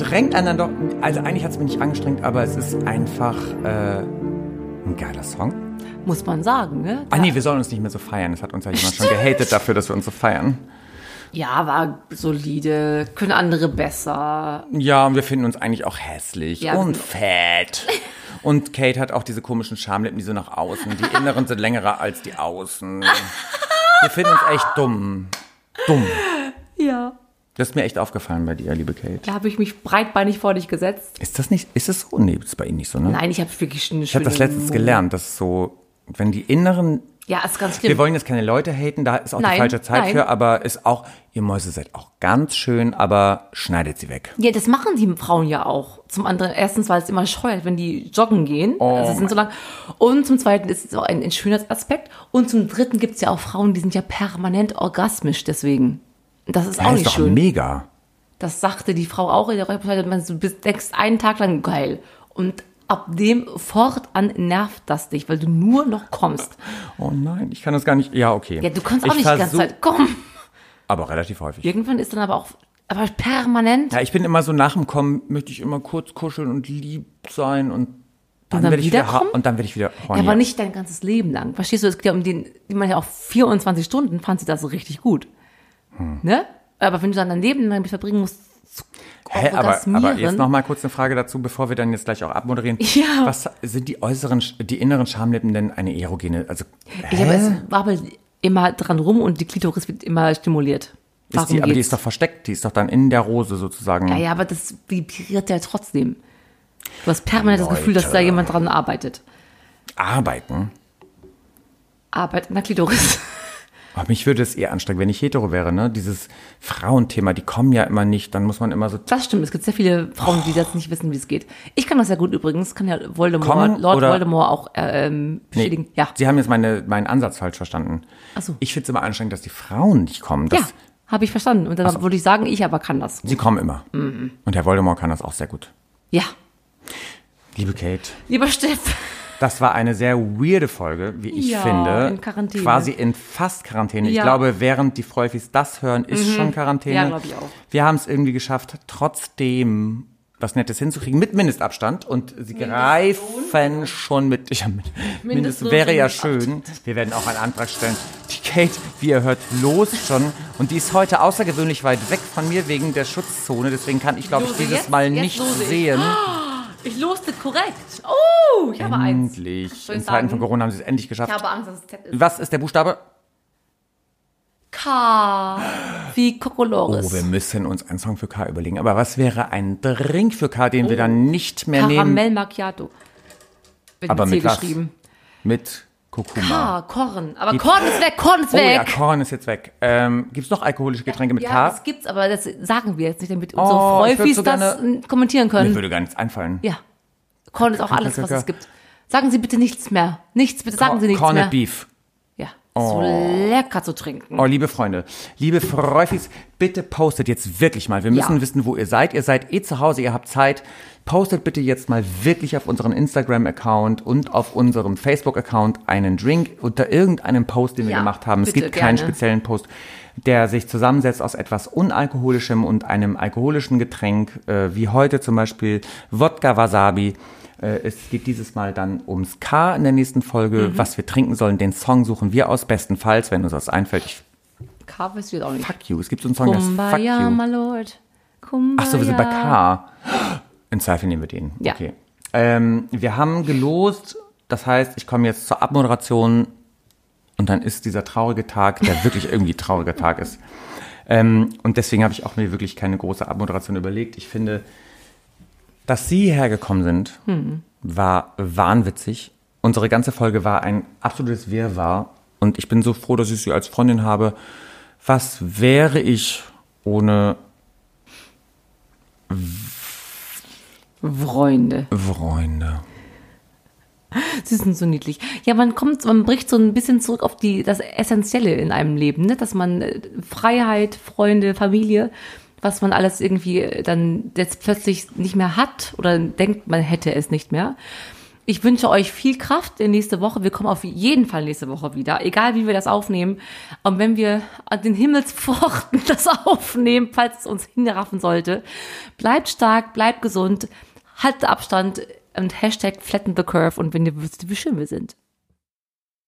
Strengt einen doch. Also eigentlich hat es mich nicht angestrengt, aber es ist einfach äh, ein geiler Song. Muss man sagen, ne? Ah nee, wir sollen uns nicht mehr so feiern. Das hat uns ja jemand schon gehatet dafür, dass wir uns so feiern. Ja, war solide. Können andere besser. Ja, und wir finden uns eigentlich auch hässlich Ja, und fett. Und Kate hat auch diese komischen Schamlippen, die so nach außen. Die inneren sind längere als die außen. Wir finden uns echt dumm. Dumm. Ja. Das ist mir echt aufgefallen bei dir, liebe Kate. Da habe ich mich breitbeinig vor dich gesetzt. Ist das nicht, ist es so? Nee, ist bei Ihnen nicht so, ne? Nein, ich habe wirklich eine Ich habe das letztens gelernt, dass so, wenn die inneren, Ja, ist ganz schlimm. wir wollen jetzt keine Leute haten, da ist auch Nein, die falsche Zeit nein. für, aber ist auch, ihr Mäuse seid auch ganz schön, aber schneidet sie weg. Ja, das machen die Frauen ja auch. Zum anderen, erstens, weil es immer scheuert, wenn die joggen gehen. Oh also sie sind so lang. Und zum zweiten ist es auch ein, ein Schönheitsaspekt. Und zum dritten gibt es ja auch Frauen, die sind ja permanent orgasmisch deswegen. Das ist auch Das ist nicht doch schön. mega. Das sagte die Frau auch in der Reportage. Man, Du bist, denkst einen Tag lang geil. Und ab dem fortan nervt das dich, weil du nur noch kommst. Oh nein, ich kann das gar nicht, ja, okay. Ja, du kannst auch ich nicht die ganze Zeit kommen. Aber relativ häufig. Irgendwann ist dann aber auch, aber permanent. Ja, ich bin immer so nach dem Kommen, möchte ich immer kurz kuscheln und lieb sein und dann, dann werde ich wieder, und dann werde ich wieder Ja, horny. aber nicht dein ganzes Leben lang. Verstehst du? Es geht ja um den, ich meine ja auch 24 Stunden fand sie das so richtig gut. Hm. Ne? Aber wenn du dann dein Leben damit verbringen musst, Hä, aber, aber jetzt noch mal kurz eine Frage dazu, bevor wir dann jetzt gleich auch abmoderieren. Ja. Was sind die äußeren, die inneren Schamlippen denn eine erogene? Also, Ich habe es wabbelt immer dran rum und die Klitoris wird immer stimuliert. Warum ist die, aber die ist doch versteckt, die ist doch dann in der Rose sozusagen. ja, ja, aber das vibriert ja trotzdem. Du hast permanent das Gefühl, dass da Leute. jemand dran arbeitet. Arbeiten. Arbeit in der Klitoris. Aber mich würde es eher anstrengen, wenn ich hetero wäre, ne? Dieses Frauenthema, die kommen ja immer nicht, dann muss man immer so. Das stimmt, es gibt sehr viele Frauen, die das nicht wissen, wie es geht. Ich kann das ja gut übrigens, kann ja Voldemort, Kommen Lord Voldemort auch äh, ähm, bestätigen. Nee, Ja, Sie haben jetzt meine, meinen Ansatz falsch verstanden. Ach so. Ich finde es immer anstrengend, dass die Frauen nicht kommen. Das, ja, habe ich verstanden. Und dann würde ich sagen, ich aber kann das. Sie kommen immer. Mhm. Und Herr Voldemort kann das auch sehr gut. Ja, Liebe Kate, lieber Steff. Das war eine sehr weirde Folge, wie ich Ja, finde. in Quarantäne. Quasi in fast Quarantäne. Ich Ja. glaube, während die Freufis das hören, ist schon Quarantäne. Ja, glaub ich auch. Wir haben es irgendwie geschafft, trotzdem was Nettes hinzukriegen, mit Mindestabstand. Und sie greifen schon mit, ja, mit Mindest, wäre ja schön. Wir werden auch einen Antrag stellen. Die Kate, wie ihr hört, los schon. Und die ist heute außergewöhnlich weit weg von mir wegen der Schutzzone. Deswegen kann ich, glaube ich, dieses jetzt? Mal Jetzt nicht lose ich. Ich loste korrekt. Oh, ich habe eins. Endlich. Soll In ich Zeiten sagen? von Corona haben sie es endlich Ich geschafft. habe Angst, dass es Z ist. Was ist der Buchstabe? K wie Kokolores. Oh, wir müssen uns einen Song für K überlegen. Aber was wäre ein Drink für K, den wir dann nicht mehr nehmen? Karamell Macchiato. Wird Aber C mit was? geschrieben. Mit Kurkuma. K, Korn. Aber Korn ist weg, Korn ist Oh ja, weg. Korn ist jetzt weg. Ähm, Gibt es noch alkoholische Getränke mit Ja, K? das gibt's, aber das sagen wir jetzt nicht, damit unsere Oh, Freufis so das gerne- äh, kommentieren Mir können. würde gar nichts einfallen. Ja. Korn ist auch alles, was es gibt. Sagen Sie bitte nichts mehr. Nichts, bitte sagen Sie nichts Corned mehr. Beef. Ja. So lecker zu trinken. Oh, liebe Freunde, liebe Freufis, bitte postet jetzt wirklich mal. Wir müssen Ja. wissen, wo ihr seid. Ihr seid eh zu Hause, ihr habt Zeit. Postet bitte jetzt mal wirklich auf unserem Instagram-Account und auf unserem Facebook-Account einen Drink unter irgendeinem Post, den wir Ja, gemacht haben. Es gibt keinen gerne. speziellen Post, der sich zusammensetzt aus etwas Unalkoholischem und einem alkoholischen Getränk, äh, wie heute zum Beispiel Wodka Wasabi. Äh, Es geht dieses Mal dann ums K in der nächsten Folge, Mhm. was wir trinken sollen. Den Song suchen wir aus, bestenfalls, wenn uns das einfällt. Ich K weiß ich auch nicht. Fuck you. Es gibt so einen Song, der ist Fuck Kumbaya, you. my lord. Kumbaya. Ach so, wir sind bei K. In Zweifel nehmen wir den. Ja. Okay. Ähm, wir haben gelost, das heißt, ich komme jetzt zur Abmoderation und dann ist dieser traurige Tag, der wirklich irgendwie trauriger Tag ist. Ähm, und deswegen habe ich auch mir wirklich keine große Abmoderation überlegt. Ich finde, dass Sie hergekommen sind, war wahnwitzig. Unsere ganze Folge war ein absolutes Wirrwarr. Und ich bin so froh, dass ich Sie als Freundin habe. Was wäre ich ohne Freunde. Freunde? Sie sind so niedlich. Ja, man kommt, man bricht so ein bisschen zurück auf die, das Essentielle in einem Leben, ne? dass man äh, Freiheit, Freunde, Familie, was man alles irgendwie dann jetzt plötzlich nicht mehr hat oder denkt, man hätte es nicht mehr. Ich wünsche euch viel Kraft in nächste Woche. Wir kommen auf jeden Fall nächste Woche wieder, egal wie wir das aufnehmen. Und wenn wir an den Himmelspforten das aufnehmen, falls es uns hinraffen sollte, bleibt stark, bleibt gesund, haltet Abstand und Hashtag flatten the curve und wenn ihr wisst, wie schön wir sind.